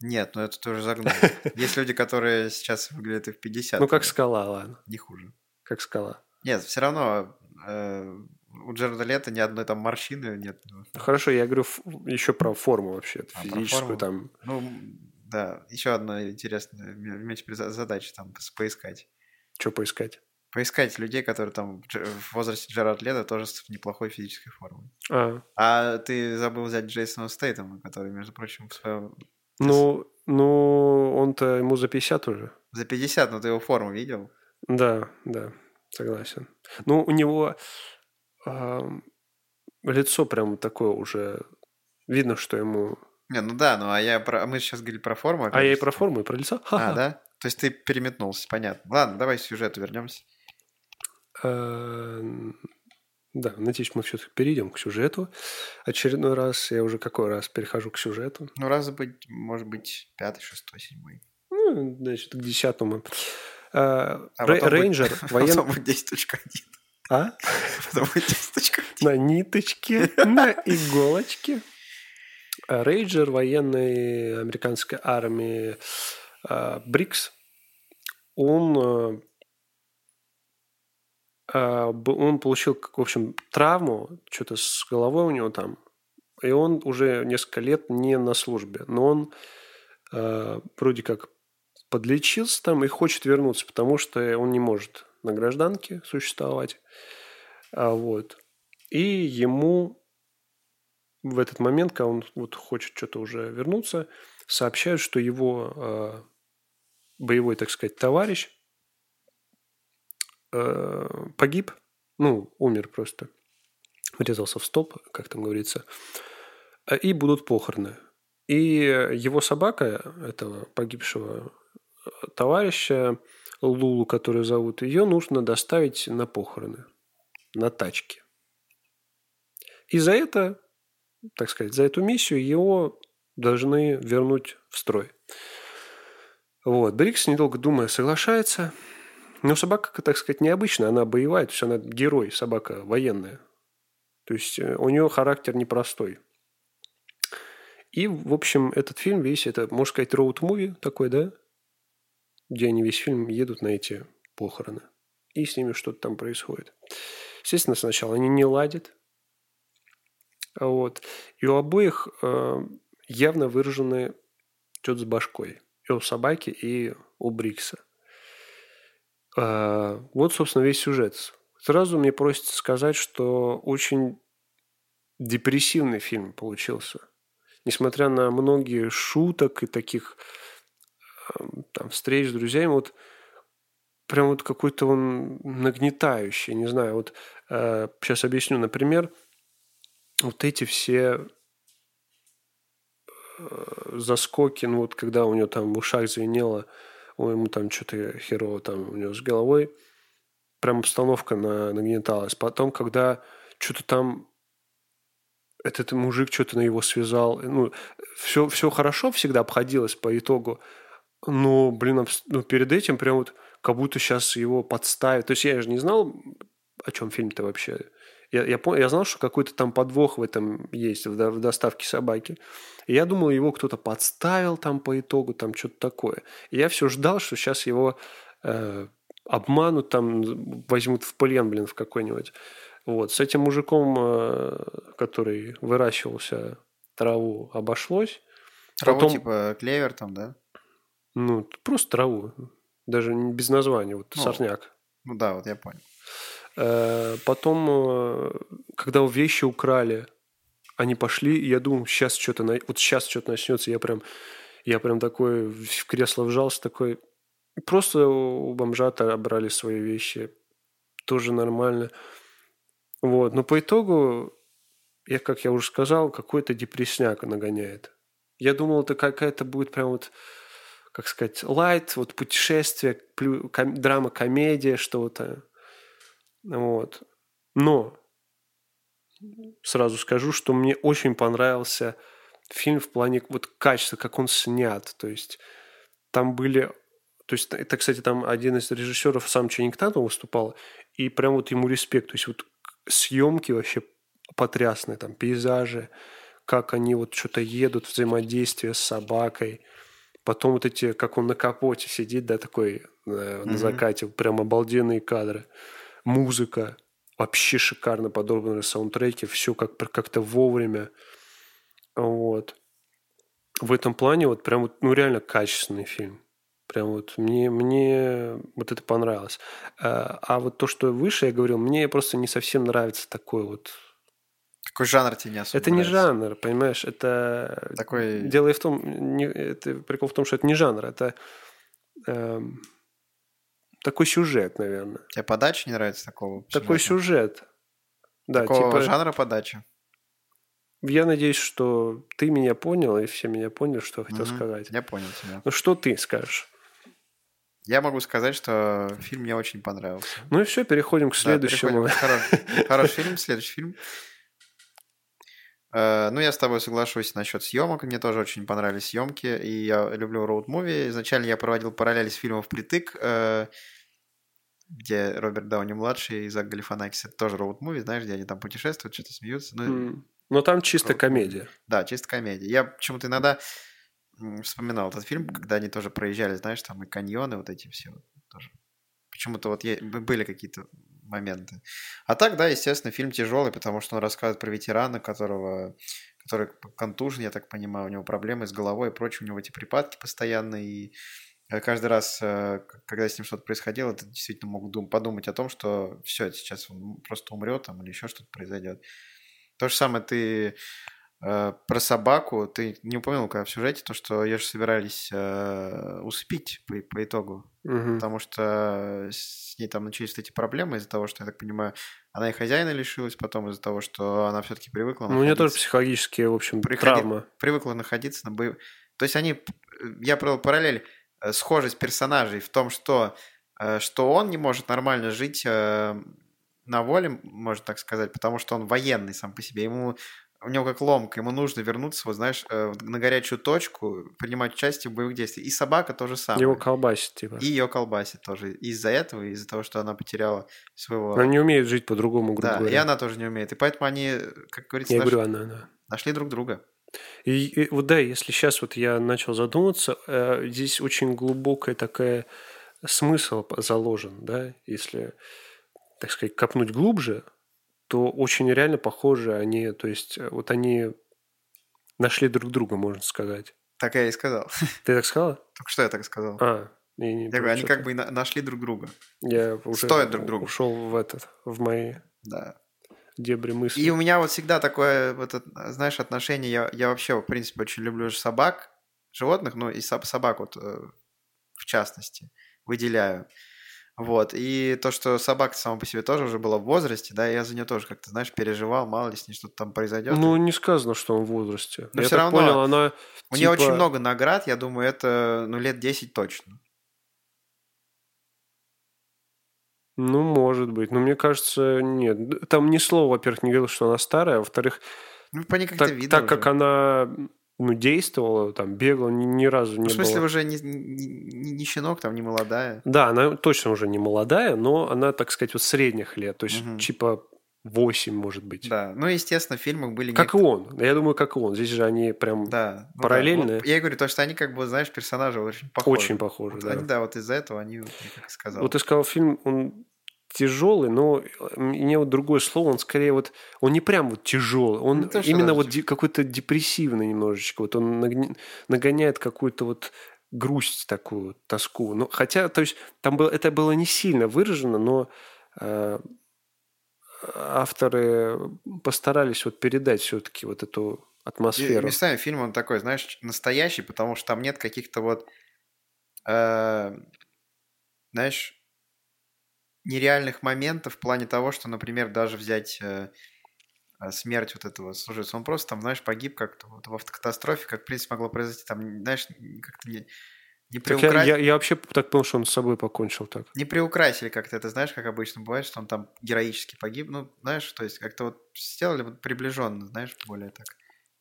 Нет, ну это тоже загнул. [LAUGHS] Есть люди, которые сейчас выглядят и в 50. Ну, как скала, ладно. Не хуже. Как скала. Нет, все равно э, у Джареда Лето ни одной там морщины нет. Хорошо, я говорю еще про форму вообще, А, физическую там. Ну, да, еще одна интересная, за- задача там поискать. Что поискать? Поискать людей, которые там в в возрасте Джерард Лето тоже с неплохой физической формой. А, А ты забыл взять Джейсона Стейтема, который, между прочим, в своем... ну, ну, он-то ему за 50 уже. За 50, но ты его форму видел? Да, да, согласен. Ну, у него ам, лицо прям такое уже... Видно, что ему... Не, ну да, ну а я про... а мы сейчас говорили про форму. А опять я и про форму, и про лицо. А, Ха-ха. да? То есть ты переметнулся, понятно. Ладно, давай к сюжету вернемся. Да, надеюсь, мы все-таки перейдем к сюжету. Очередной раз, я уже какой раз перехожу к сюжету. Ну, раз быть, может быть, пятый, шестой, седьмой. Ну, значит, к десятому. А Рей- потом будет- Рейнджер, [LAUGHS] военный... Потом будет 10.1. А? [LAUGHS] Потом будет 10.1. На ниточке, на иголочке. А Рейнджер военной американской армии а, Брикс, он, а, а, он получил, в общем, травму, что-то с головой у него там, и он уже несколько лет не на службе, но он а, вроде как подлечился там и хочет вернуться, потому что он не может на гражданке существовать. А, вот. И ему в этот момент, когда он вот хочет что-то уже вернуться, сообщают, что его э, боевой, так сказать, товарищ э, погиб, ну, умер просто, врезался в стоп, как там говорится, э, и будут похороны. И его собака, этого погибшего э, товарища, Лулу, которую зовут, ее нужно доставить на похороны, на тачке. И за это, так сказать, за эту миссию его должны вернуть в строй. Вот. Брикс, недолго думая, соглашается. Но собака, так сказать, необычная, она боевая, то есть она герой, собака военная. То есть э, у нее характер непростой. И, в общем, этот фильм весь, это, можно сказать, роуд-муви такой, да? Где они весь фильм едут на эти похороны. И с ними что-то там происходит. Естественно, сначала они не ладят. Вот. И у обоих э, явно выражены что-то с башкой. И у собаки, и у Брикса. Э, вот, собственно, весь сюжет. Сразу мне просится сказать, что очень депрессивный фильм получился. Несмотря на многие шуток и таких эм, там, встреч с друзьями, вот прям вот какой-то он нагнетающий, не знаю, вот э, сейчас объясню, например, вот эти все э, заскоки, ну вот когда у него там в ушах звенело, у ему там что-то херово там у него с головой, прям обстановка на, нагнеталась. Потом, когда что-то там этот мужик что-то на его связал, ну, все, все хорошо всегда обходилось по итогу, но, блин, ну, перед этим прям вот как будто сейчас его подставят. То есть я же не знал, о чем фильм-то вообще. Я, я, понял, я знал, что какой-то там подвох в этом есть, в, в доставке собаки. И я думал, его кто-то подставил там по итогу, там что-то такое. И я все ждал, что сейчас его э, обманут, там возьмут в плен, блин, в какой-нибудь. Вот. С этим мужиком, э, который выращивался траву, обошлось. Траву Потом... типа клевер там, да? Ну, просто траву. Даже без названия, вот ну, сорняк. Ну да, вот я понял. Э, потом, э, когда вещи украли, они пошли, и я думал, сейчас что-то, вот сейчас что-то начнется, я прям, я прям такой в кресло вжался, такой, просто у бомжа отобрали свои вещи, тоже нормально. Вот, но по итогу, я, как я уже сказал, какой-то депресняк нагоняет. Я думал, это какая-то будет прям вот как сказать, лайт, вот путешествие, драма, комедия, что-то. Вот. Но сразу скажу, что мне очень понравился фильм в плане вот качества, как он снят. То есть там были... То есть это, кстати, там один из режиссеров, сам Ченнинг Татум выступал, и прям вот ему респект. То есть вот съемки вообще потрясные, там пейзажи, как они вот что-то едут, взаимодействие с собакой – Потом вот эти, как он на капоте сидит, да, такой э, на закате, прям обалденные кадры. Музыка, вообще шикарно подобранные саундтреки, все как, как-то вовремя. Вот. В этом плане вот прям вот, ну реально качественный фильм. Прям вот мне, мне вот это понравилось. А, а вот то, что выше я говорил, мне просто не совсем нравится такой вот какой жанр тебе не особо Это нравится? не жанр, понимаешь? Это... Такой... Дело в том... Не... Это... Прикол в том, что это не жанр, это... Эм... Такой сюжет, наверное. Тебе подача не нравится такого? Такой сюжет. Да, такого типа... жанра подачи? Я надеюсь, что ты меня понял, и все меня поняли, что я хотел угу, сказать. Я понял тебя. Ну, что ты скажешь? Я могу сказать, что фильм мне очень понравился. Ну и все, переходим к следующему. Да, переходим. [LAUGHS] Хороший фильм, следующий фильм. Э, ну, я с тобой соглашусь насчет съемок. Мне тоже очень понравились съемки, и я люблю роуд-муви. Изначально я проводил параллели с фильмом «Впритык», э, где Роберт Дауни-младший и Зак Галифанакис. Это тоже роуд-муви, знаешь, где они там путешествуют, что-то смеются. Ну, mm. Но там чисто комедия. Да, чисто комедия. Я почему-то иногда вспоминал этот фильм, когда они тоже проезжали, знаешь, там и каньоны вот эти все тоже. Почему-то вот были какие-то моменты. А так, да, естественно, фильм тяжелый, потому что он рассказывает про ветерана, которого, который контужен, я так понимаю, у него проблемы с головой и прочее, у него эти припадки постоянные, и каждый раз, э, когда с ним что-то происходило, ты действительно мог дум- подумать о том, что все, сейчас он просто умрет там, или еще что-то произойдет. То же самое ты Э, про собаку ты не упомянул, когда в сюжете, то, что ее же собирались э, усыпить по, по итогу. Угу. Потому что с ней там начались вот эти проблемы из-за того, что, я так понимаю, она и хозяина лишилась, потом из-за того, что она все-таки привыкла Ну, у нее тоже психологические, в общем, Приходи... травмы. Привыкла находиться на боев... То есть они... Я провел параллель, э, схожесть персонажей в том, что, э, что он не может нормально жить э, на воле, можно так сказать, потому что он военный сам по себе. Ему у него как ломка, ему нужно вернуться, вот знаешь, э, на горячую точку, принимать участие в боевых действиях. И собака тоже самое. Его колбасит, типа. И ее колбасит тоже. Из-за этого, из-за того, что она потеряла своего... Она не умеет жить по-другому, грубо да, говоря. и она тоже не умеет. И поэтому они, как говорится, Я наш... говорю, она, она. нашли друг друга. И, и вот да, если сейчас вот я начал задуматься, э, здесь очень глубокая такая смысл заложен, да, если, так сказать, копнуть глубже, то очень реально похожи они, то есть э, вот они нашли друг друга, можно сказать. Так я и сказал. [LAUGHS] Ты так сказала? Только что я так сказал. А, я не я говорю, они как бы нашли друг друга. Я уже Стоят друг друга. ушел в этот, в мои да. Дебри мысли. И у меня вот всегда такое, вот, знаешь, отношение, я, я вообще, в принципе, очень люблю собак, животных, ну и собак вот э, в частности выделяю. Вот, и то, что собака сама по себе тоже уже была в возрасте, да, я за нее тоже как-то, знаешь, переживал, мало ли с ней что-то там произойдет. Ну, не сказано, что он в возрасте. Но я все равно понял, она, у нее очень типа много наград, я думаю, это, ну, лет 10 точно. Ну, может быть. Но мне кажется, нет. Там ни слова, во-первых, не говорил, что она старая, а во-вторых, ну, по ней как-то так, видно так уже. как она ну, действовала, там, бегала, ни, ни разу не Ну, в смысле, было. уже не, не, не щенок, там, не молодая. Да, она точно уже не молодая, но она, так сказать, вот средних лет. То есть, Мгм. типа 8, может быть. Да, ну, естественно, в фильмах были... Как и нек- он. Я думаю, как и он. Здесь же они прям Да. ну да. параллельные. Вот я и говорю, то, что они, как бы, знаешь, персонажи очень похожи. очень похожи. Вот да. они, да, вот из-за этого они, как и сказал. Вот ты сказал, фильм, он тяжелый, но мне вот другое слово, он скорее вот, он не прям вот тяжелый, он что именно вот де- какой-то депрессивный немножечко, вот он нагоняет какую-то вот грусть такую, тоску. Ну, хотя, то есть, там было, это было не сильно выражено, но э, авторы постарались вот передать все-таки вот эту И атмосферу. местами фильм, он такой, знаешь, настоящий, потому что там нет каких-то вот, э, знаешь, нереальных моментов в плане того, что, например, даже взять э, э, смерть вот этого служивца, он просто там, знаешь, погиб как-то вот в автокатастрофе, как, в принципе, могло произойти, там, знаешь, как-то не, не, Так я, приукра- я- я вообще так понял, что он с собой покончил так. не приукрасили как-то это, знаешь, как обычно бывает, что он там героически погиб, ну, знаешь, то есть как-то вот сделали вот приближенно, знаешь, более так,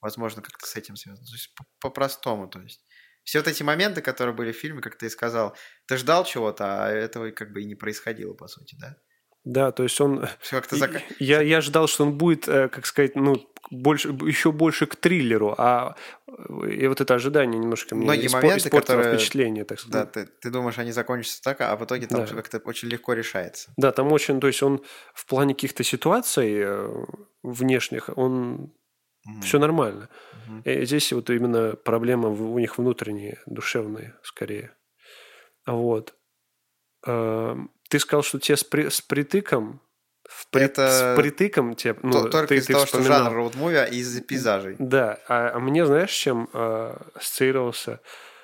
возможно, как-то с этим связано, то есть по- по-простому, то есть. Все вот эти моменты, которые были в фильме, как ты и сказал, ты ждал чего-то, а этого как бы и не происходило, по сути, да? Да, то есть он... Как-то зак... Я, я ждал, что он будет, э, как сказать, ну, больше, еще больше к триллеру, а и вот это ожидание немножко мне Многие испо- моменты, испортило которые- впечатление, так Да, сказать. ты, ты думаешь, они закончатся так, а в итоге там Да. все как-то очень легко решается. Да, там очень, то есть он в плане каких-то ситуаций э, внешних, он Мгм. все нормально. Мгм. И здесь вот именно проблема у них внутренние, душевные, скорее. Вот. Э, Ты сказал, что тебе с, при- с притыком, в при- Это с притыком тебе, ну, То- Только ты- из-за того, что вспоминал. жанр роуд-муви, а из-за пейзажей. Да, а, а мне знаешь, чем э, ассоциировался?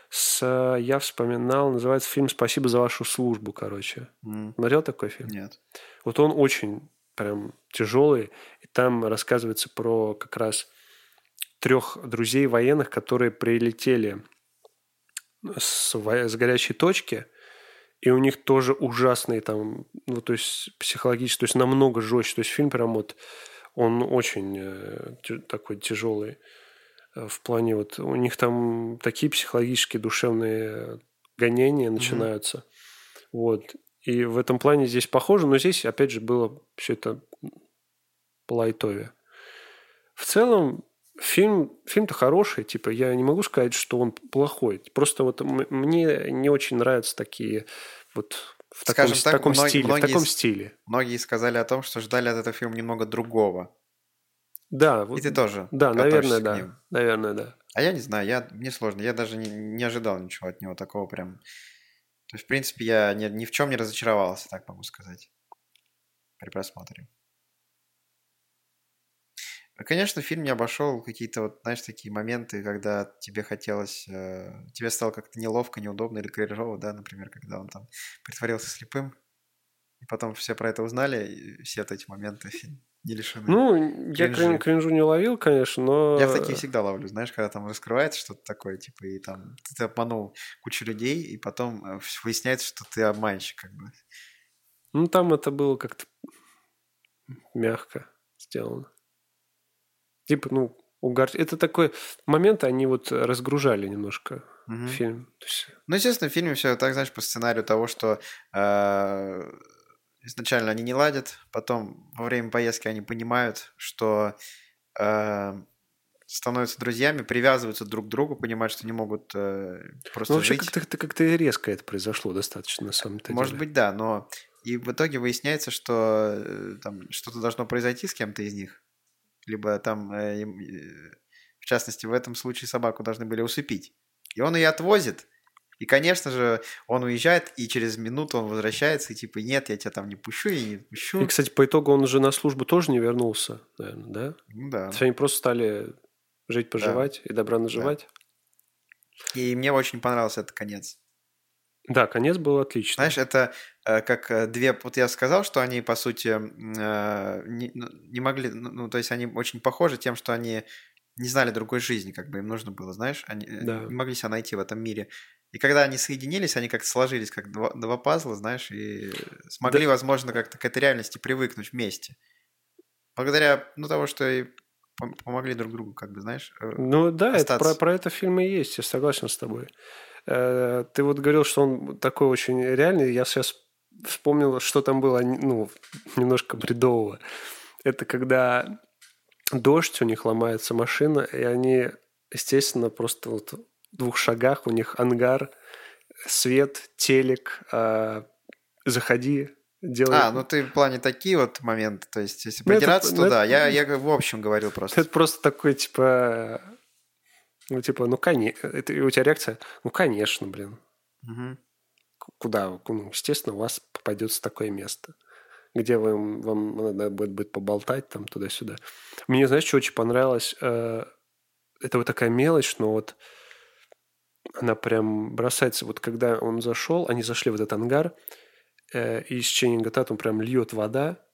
С, э, я вспоминал, называется фильм «Спасибо за вашу службу», короче. М, Смотрел такой фильм? Нет. Вот он очень прям тяжелый, и там рассказывается про как раз трех друзей военных, которые прилетели с, во- с горячей точки, и у них тоже ужасные там, ну, то есть психологически, то есть намного жестче. То есть фильм прям вот, он очень э, такой тяжелый э, в плане вот, у них там такие психологические, душевные гонения начинаются. Вот. И в этом плане здесь похоже, но здесь, опять же, было все это по лайтове. В целом, фильм, фильм-то хороший, типа, я не могу сказать, что он плохой. Просто вот мне не очень нравятся такие вот в таком, Скажем с- так, таком многие- стиле. многие в таком стиле. Многие сказали о том, что ждали от этого фильма немного другого. Да, И вот, ты тоже. да, наверное, да. ним. Наверное, да. А я не знаю, я, мне сложно. Я даже не, не ожидал ничего от него такого прям. То есть, в принципе, я ни, ни в чем не разочаровался, так могу сказать. При просмотре. А, Конечно, фильм не обошел какие-то вот, знаешь, такие моменты, когда тебе хотелось, э, тебе стало как-то неловко, неудобно или кринжово, да, например, когда он там притворился слепым, и потом все про это узнали, и все вот эти моменты не лишены. Ну, я Кринжи. крин- кринжу не ловил, конечно, но... Я в такие всегда ловлю, знаешь, когда там раскрывается что-то такое, типа, и там ты обманул кучу людей, и потом э, выясняется, что ты обманщик, как бы. Ну, там это было как-то мягко сделано. Типа, ну, угар... Это такой момент, они вот разгружали немножко Мгм. фильм. Есть, Ну, естественно, в фильме все так, знаешь, по сценарию того, что э, изначально они не ладят, потом во время поездки они понимают, что э, становятся друзьями, привязываются друг к другу, понимают, что не могут э, просто Ну, вообще, жить. как-то, как-то резко это произошло достаточно, на самом-то Может деле. быть, да, но и в итоге выясняется, что э, там что-то должно произойти с кем-то из них. Либо там, э, э, в частности, в этом случае собаку должны были усыпить. И он ее отвозит. И, конечно же, он уезжает, и через минуту он возвращается, и типа, нет, я тебя там не пущу, я не пущу. И, кстати, по итогу он уже на службу тоже не вернулся, наверное, да? Ну да. То есть они просто стали жить-поживать и добра наживать. И мне очень понравился этот конец. Да. конец был отличный. Знаешь, это э, как э, две... Вот я сказал, что они, по сути, э, не, ну, не могли... Ну, ну, то есть они очень похожи тем, что они не знали другой жизни, как бы им нужно было, знаешь? Они э, Да. не могли себя найти в этом мире. И когда они соединились, они как-то сложились, как два, два пазла, знаешь, и смогли, возможно, как-то к этой реальности привыкнуть вместе. Благодаря, ну, того, что и пом- помогли друг другу, как бы, знаешь. э, Ну да, это про, остаться. про это фильм и есть, я согласен с тобой. Э, Ты вот говорил, что он такой очень реальный. Я сейчас вспомнил, что там было, ну, немножко бредового. Это когда дождь, у них ломается машина, и они, естественно, просто вот в двух шагах у них ангар, свет, телек, а, заходи, делай. А, ну ты в плане такие вот моменты, то есть если Ну, это- придираться, ну, да, это- я, я в общем говорил просто. Это просто такой, типа, ну, типа, ну, конечно, это у тебя реакция, ну, конечно, блин. К- куда, ну, естественно, у вас попадется такое место, где вам, вам надо будет, будет поболтать там туда-сюда. Мне, знаешь, что очень понравилось? Э, Это вот такая мелочь, но вот она прям бросается. Вот когда он зашел, они зашли в этот ангар, э, и из Ченнинга Татум прям льет вода,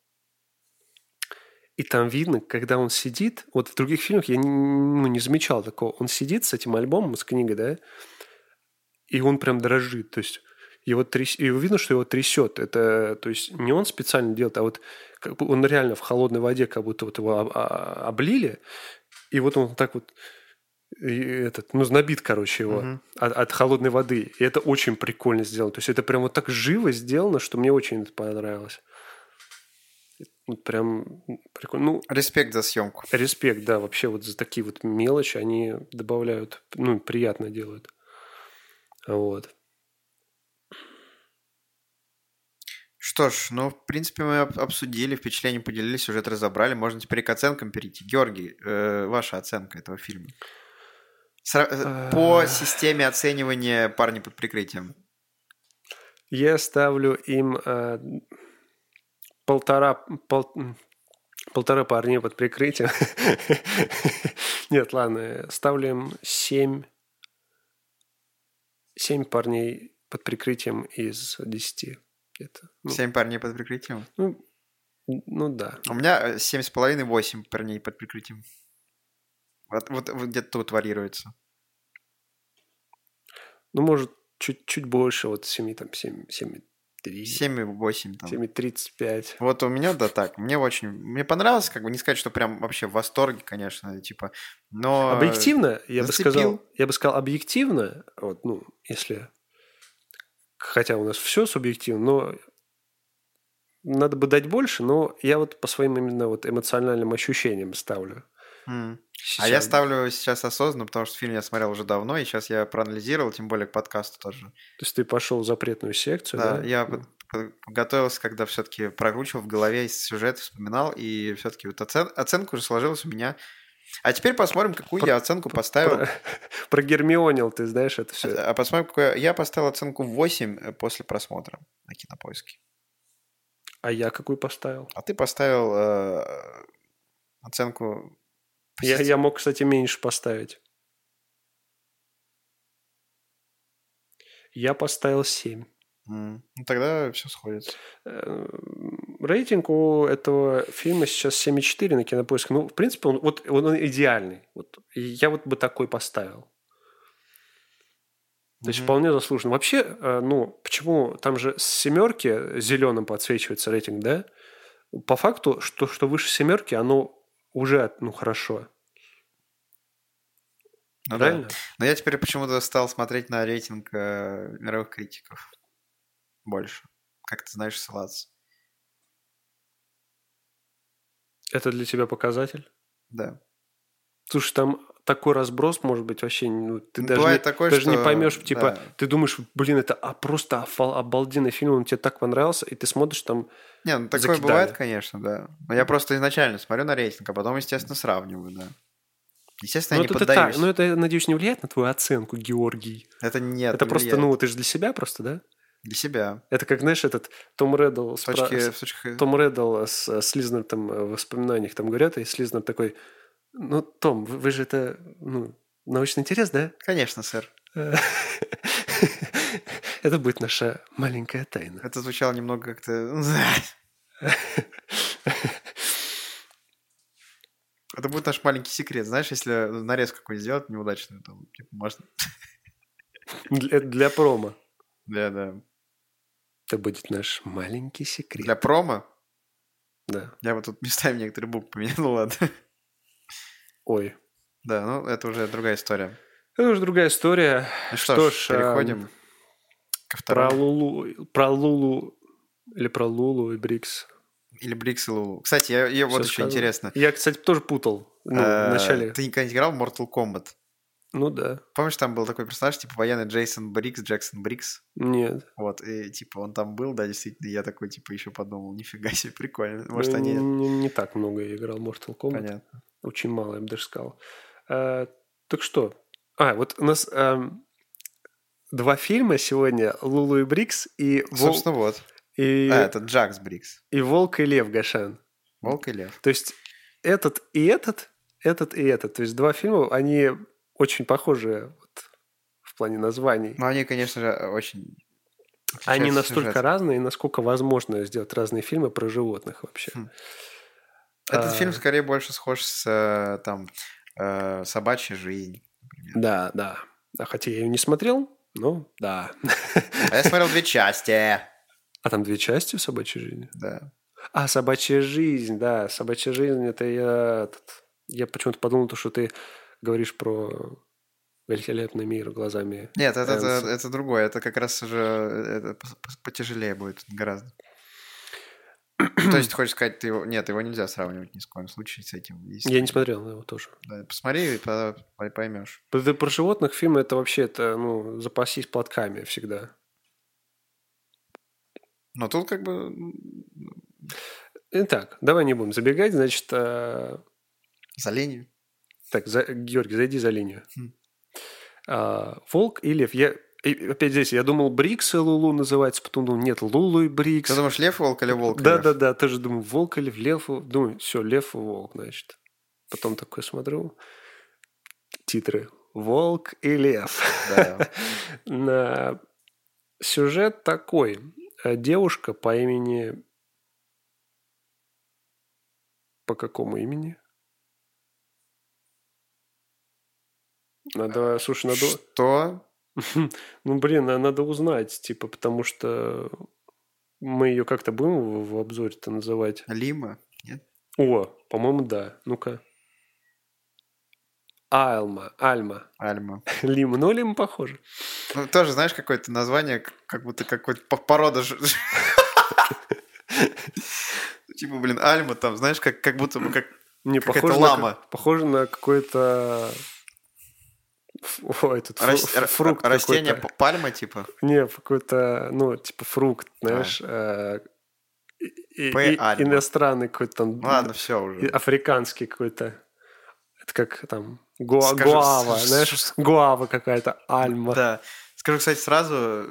и там видно, когда он сидит, вот в других фильмах я не, ну, не замечал такого, он сидит с этим альбомом, с книгой, да, и он прям дрожит, то есть его тряс... и видно, что его трясет. Это, то есть не он специально делает, а вот как бы он реально в холодной воде, как будто вот его а- облили, и вот он так вот и этот, ну, знобит, короче, его Мгм. от, от холодной воды. И это очень прикольно сделано. То есть это прям вот так живо сделано, что мне очень это понравилось. Прям прикольно. Ну, Респект за съемку. респект, да, вообще вот за такие вот мелочи они добавляют, ну, приятно делают. Вот. Что ж, ну, в принципе, мы об- обсудили, впечатления поделились, сюжет разобрали. Можно теперь к оценкам перейти. Георгий, э, ваша оценка этого фильма? Сра- э, По А. системе оценивания «Парни под прикрытием». Я ставлю им э, полтора, пол- полтора парня под прикрытием. [LAUGHS] Нет, ладно, ставлю им семь, семь парней под прикрытием из десяти. Это, ну, Семь парней под прикрытием. ну, ну да. У меня э, семь с половиной, восемь парней под прикрытием. Вот, вот, вот где-то тут варьируется. Ну, может, чуть-чуть больше, вот 7, там, 7, 7, 3, Семь и восемь там. 7, 35. Вот у меня, да, так. Мне очень... Мне понравилось, как бы не сказать, что прям вообще в восторге, конечно, типа, но... Объективно, я бы зацепил. сказал, я бы сказал объективно, вот, ну, если, хотя у нас все субъективно, но надо бы дать больше, но я вот по своим именно вот эмоциональным ощущениям ставлю. Сейчас. А я ставлю сейчас осознанно, потому что фильм я смотрел уже давно, и сейчас я проанализировал, тем более к подкасту тоже. То есть ты пошел в запретную секцию, Да, да? я под- готовился, когда все-таки прокручивал в голове сюжет, вспоминал, и все-таки вот оцен- оценка уже сложилась у меня. А теперь посмотрим, какую Про- я оценку поставил. Про, [LAUGHS] про Гермионил, ты знаешь это все. А посмотрим, какую я... поставил оценку 8 после просмотра на кинопоиске. А я какую поставил? А ты поставил э, оценку... Я, я мог, кстати, меньше поставить. Я поставил 7. Ну, тогда все сходится. Э, Рейтинг у этого фильма сейчас 7,4 на кинопоиске. Ну, в принципе, он, вот, он идеальный. Вот, я вот бы такой поставил. То есть Мгм. вполне заслуженно. Вообще, э, ну, почему там же с семерки зеленым подсвечивается рейтинг, да? По факту, что, что выше семерки, оно уже, ну, хорошо. Ну да. Правильно? Но я теперь почему-то стал смотреть на рейтинг э, мировых критиков. Больше. Как ты знаешь, ссылаться. Это для тебя показатель? Да. Слушай, там такой разброс может быть вообще, ну, ты даже, Бывает не, такое, даже не что- поймешь, типа, да. ты думаешь, блин, это а, просто офал- обалденный фильм, он тебе так понравился, и ты смотришь там, Не, ну такое Закидали. бывает, конечно, да. Но я просто изначально смотрю на рейтинг, а потом, естественно, сравниваю, да. Естественно, ну я не это, так, поддаюсь. ну это, надеюсь, не влияет на твою оценку, Георгий. Это нет, это не просто, влияет. ну, ты же для себя просто, да? Для себя. Это как, знаешь, этот Том Реддл, С точки... спра- с точки- Том Реддл с Слизнер там э, в воспоминаниях там говорят, и Слизнер такой, ну, Том, вы, вы же это, ну, научный интерес, да? Конечно, сэр. [LAUGHS] Это будет наша маленькая тайна. Это звучало немного как-то... [LAUGHS] Это будет наш маленький секрет. Знаешь, если нарез какой сделать неудачную, там, типа, можно... Для промо. Да, да. Это будет наш маленький секрет. Для промо Да. я вот тут местами некоторые буквы поменял, [LAUGHS] ну ладно. Ой. Да, ну это уже другая история. Это уже другая история. Ну что, Что ж, ж, переходим ко Про второму. Лулу, про Лулу или про Лулу и Брикс. Или Брикс и Лулу. Кстати, я, я вот Всё еще интересно. Я, кстати, тоже путал. Ну, Э, вначале. Ты никогда не играл в Mortal Kombat? Ну да. Помнишь, там был такой персонаж, типа военный Джейсон Брикс, Джексон Брикс? Нет. Вот, и типа он там был, да, действительно, я такой, типа, еще подумал, нифига себе, прикольно. Может, Ну, они... не, не так много я играл Mortal Kombat. Понятно. Очень мало, я бы даже сказал. Э, так что? А, вот у нас эм, два фильма сегодня. Лулу и Брикс и, Вол... Собственно, вот. и, А, это Джакс Брикс. и Волк и Лев Гашан. Волк и Лев. То есть этот и этот, этот и этот. То есть два фильма, они очень похожи вот, в плане названий. Но они, конечно же, очень... Они настолько сюжетом. разные, насколько возможно сделать разные фильмы про животных вообще. Хм. Этот А, фильм скорее больше схож с э, там э, собачья жизнь. например. Да, да. А хотя я ее не смотрел, но да. А я смотрел две части. А там две части в собачьей жизни? Да. А, собачья жизнь, да. Собачья жизнь, это я... Я почему-то подумал, то, что ты говоришь про великолепный мир глазами. Нет, это, это, Энса. это другое. Это как раз уже это потяжелее будет гораздо. То есть, ты хочешь сказать, ты его... Нет, его нельзя сравнивать ни в коем случае с этим. Если- Я не смотрел его тоже. Да, посмотри, и тогда пой- поймешь. Да про животных фильмы это вообще это, ну, запасись платками всегда. Но тут как бы... Итак, давай не будем забегать. Значит, э, За линию. Так, за- Георгий, зайди за линию. Хм. А, Волк и Лев. Я, и опять здесь, я думал, Брикс и Лулу называется, потом думал, нет, Лулу и Брикс. Ты думаешь, лев волк или волк Да, лев? да, да, тоже думаю, волк или лев. Думаю, все, лев и волк, значит. Потом такой смотрю, титры. Волк и лев. Да. [LAUGHS] На сюжет такой. Э, Девушка по имени... По какому имени? Надо, слушай, надо... Что? [LAUGHS] Ну, блин, надо узнать, типа, потому что мы ее как-то будем в, обзоре-то называть. Лима? Нет? О, по-моему, да. Ну-ка. Альма, Альма. Альма. [LAUGHS] Лима, ну Лима похоже. Ну, тоже, знаешь, какое-то название, как будто какой-то по- порода... [LAUGHS] Типа, блин, Альма там, знаешь, как, как будто бы как... Не, похоже лама. похоже на какой-то... О, этот рас- фрукт растение какой-то. п- пальма, типа. Не, какой-то, ну, типа фрукт, знаешь, э, и- и- иностранный какой-то там, Ну Ладно, все уже. африканский какой-то. Это как там гуа- Скажи, гуава, знаешь, гуава какая-то, альма. Да. Скажу, кстати, сразу,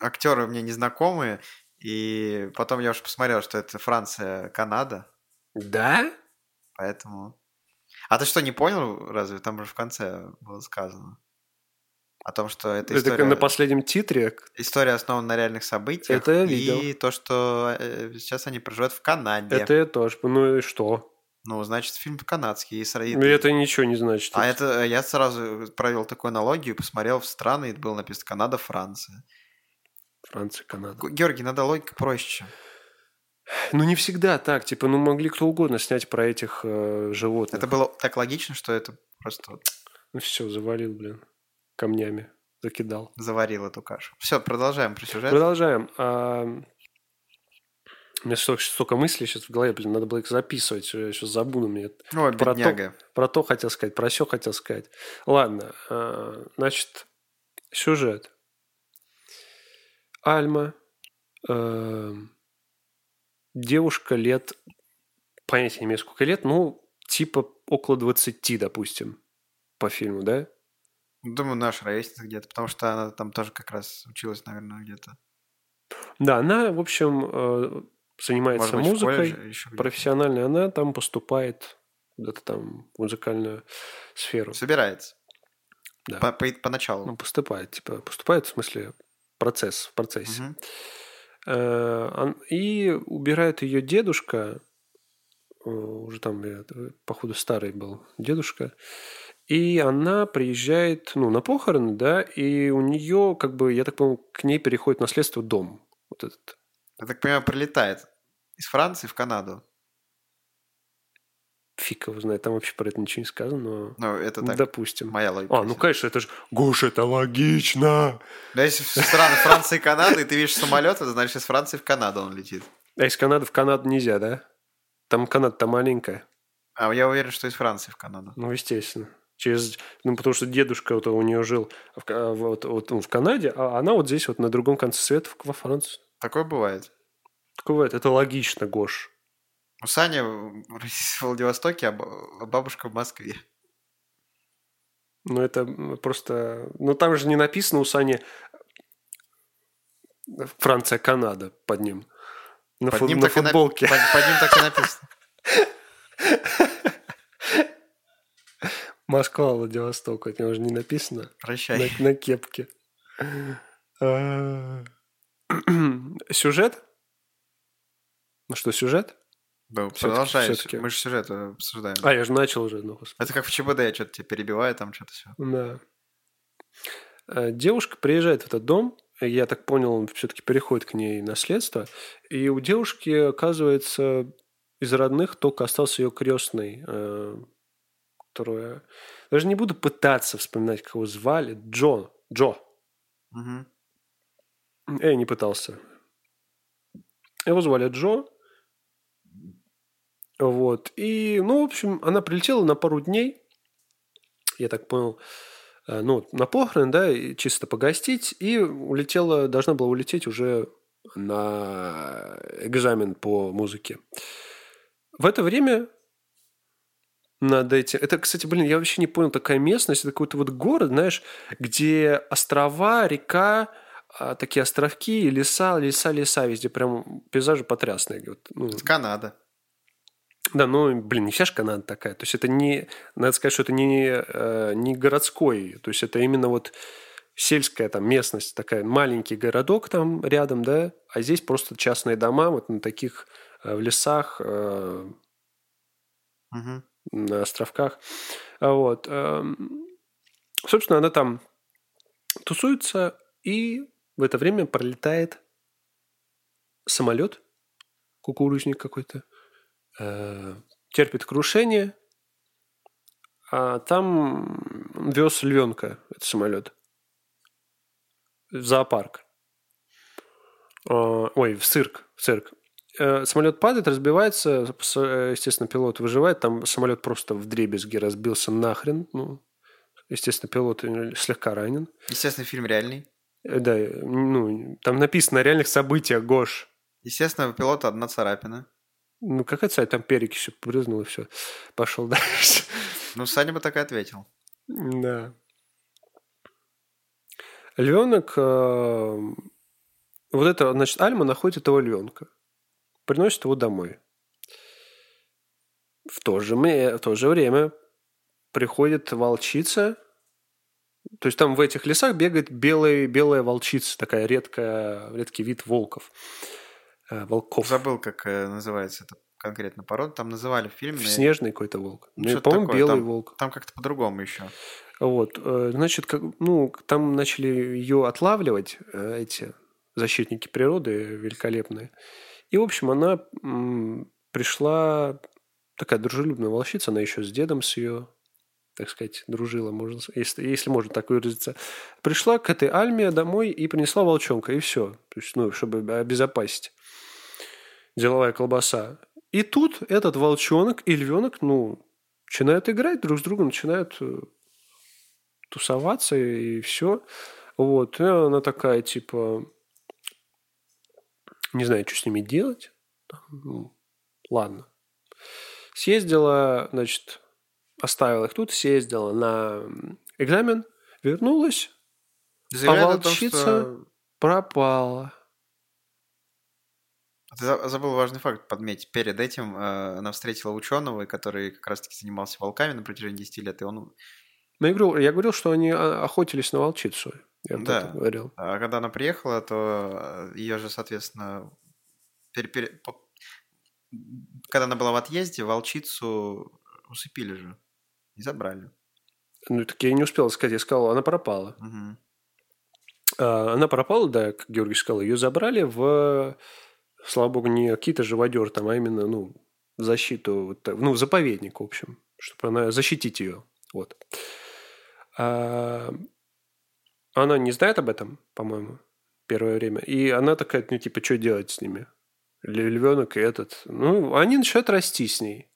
актеры мне незнакомые, и потом я уже посмотрел, что это Франция, Канада, Да? поэтому... А ты что, не понял, разве? Там же в конце было сказано. О том, что это Это история, на последнем титре. история основана на реальных событиях. Это я И видел. то, что э, сейчас они проживают в Канаде. Это я тоже. Ну и что? Ну, значит, фильм канадский. И и- Ну, Это ничего не значит. А это я сразу провел такую аналогию, посмотрел в страны, и было написано Канада, Франция. Франция, Канада. Георгий, надо логика проще. Ну не всегда так. Типа, ну могли кто угодно снять про этих э, животных. Это было так логично, что это просто Ну все, завалил, блин. Камнями. Закидал. заварил эту кашу. Все, продолжаем про сюжет. Продолжаем. А, У меня столько, столько мыслей сейчас в голове, блин, надо было их записывать, я сейчас забуду мне. Ой, про, бедняга. то, про то хотел сказать, про все хотел сказать. Ладно, а, значит, сюжет. Альма, э, девушка лет, понятия не имею, сколько лет, ну, типа около 20, допустим, по фильму, да? Думаю, наш ровесница где-то, потому что она там тоже как раз училась, наверное, где-то. Да, она, в общем, э, занимается Может быть, музыкой, колледже профессионально она там поступает куда-то там в музыкальную сферу. Собирается. Да. По- по- Поначалу. Ну, поступает, типа, поступает в смысле процесс, в процессе. Мгм. Э, И убирает ее дедушка, э, уже там, походу, старый был дедушка, и она приезжает, ну, на похороны, да, и у нее, как бы, я так понял, к ней переходит наследство дом. Вот этот. Я так понимаю, прилетает из Франции в Канаду. Фиг его знает, там вообще про это ничего не сказано, но Ну, это так, допустим. моя логика. А, ну, конечно, это же... Гоша, это логично! Да если страны Франции и Канады, и ты видишь самолет, это значит, из Франции в Канаду он летит. А из Канады в Канаду нельзя, да? Там Канада-то маленькая. А я уверен, что из Франции в Канаду. Ну, естественно. Через, ну, потому что дедушка вот у нее жил в, вот, вот, ну, в Канаде, а она вот здесь вот на другом конце света во Франции. Такое бывает. Такое бывает. Это логично, Гош. У Сани в [LAUGHS] Владивостоке, а а бабушка в Москве. Ну, это просто... Ну, там же не написано у Сани Франция, Канада под ним. На, Под фут- ним на и футболке. Под, под ним так и написано. [LAUGHS] Москва, Владивосток. Это уже не написано. Прощай. На, на кепке. А. [CLEARS THROAT] Сюжет? Ну что, сюжет? Да, всё-таки. Мы же сюжет э, обсуждаем. А, я же начал уже. Ну, господи. Это как в ЧБД, я что-то тебя перебиваю, там что-то все. Да. Э, Девушка приезжает в этот дом, я так понял, он все-таки переходит к ней наследство, и у девушки, оказывается, из родных только остался ее крестный, э, которую... Даже не буду пытаться вспоминать, как его звали. Джо. Джо. Мгм. Я не пытался. Его звали Джо. Вот. И, ну, в общем, она прилетела на пару дней. Я так понял, э, ну, на похороны, да, чисто погостить. И улетела, должна была улететь уже на экзамен по музыке. В это время над этим... Это, кстати, блин, я вообще не понял, такая местность, это какой-то вот город, знаешь, где острова, река, а, такие островки, леса, леса, леса, везде прям пейзажи потрясные. Вот, ну, Это Канада. Да, ну, блин, не вся же Канада такая. То есть это не, надо сказать, что это не, э, не городской, то есть это именно вот сельская там местность, такая маленький городок там рядом, да, а здесь просто частные дома вот на таких э, в лесах, э, Мгм. на островках. А Вот. эм, Собственно, она там тусуется, и в это время пролетает самолет, кукурузник какой-то, э, терпит крушение, а там вез львенка, этот самолет, в зоопарк. А, Ой, в цирк, в цирк. Э, Самолет падает, разбивается, естественно, пилот выживает, там самолет просто в дребезги разбился нахрен, ну, естественно, пилот э, слегка ранен. Естественно, фильм реальный. Да, ну, там написано о реальных событиях, Гош. Естественно, у пилота одна царапина. Ну, какая цель? Там перекисью брызнул и все. Пошел [LAUGHS] дальше. Ну, Саня бы так и ответил. Да. Львенок... э, вот это, значит, Альма находит этого львенка. Приносит его домой. В то же, в то же время приходит волчица. То есть там в этих лесах бегает белая, белая волчица, такая редкая, редкий вид волков. Э, Волков. Забыл, как э, называется это конкретно порода. Там называли в фильме. Снежный какой-то волк. Ну, Ну, по-моему, белый Там- волк. Там как-то по-другому еще. Вот, э, значит, как, ну, там начали ее отлавливать, эти защитники природы великолепные. И, в общем, она м, пришла, такая дружелюбная волчица, она еще с дедом с ее, так сказать, дружила, можно, если, если можно так выразиться. Пришла к этой Альме домой и принесла волчонка, и все. То есть, ну, чтобы обезопасить деловая колбаса. И тут этот волчонок и львенок, ну, начинают играть друг с другом, начинают э, тусоваться и все. Вот. И она такая, типа, не знаю, что с ними делать. Ну, ладно. Съездила, значит, оставила их тут, съездила на экзамен, вернулась, а волчица том, что... пропала. Ты забыл важный факт подметить. Перед этим э, она встретила ученого, который как раз-таки занимался волками на протяжении 10 лет, и он... Ну, я говорил, я говорил что они а, охотились на волчицу. Я да. говорил. А когда она приехала, то э, ее же, соответственно, пере, пере, когда она была в отъезде, волчицу усыпили же и забрали. Ну, так я не успел сказать, я сказал, она пропала. Угу. Она пропала, да, как Георгий сказал, ее забрали в, слава богу, не какие-то живодер там, а именно, ну, защиту, ну, заповедник, в общем, чтобы она защитить ее. Вот. А, она не знает об этом, по-моему, первое время. И она такая, ну, типа, что делать с ними? Львенок и этот. Ну, они начинают расти с ней.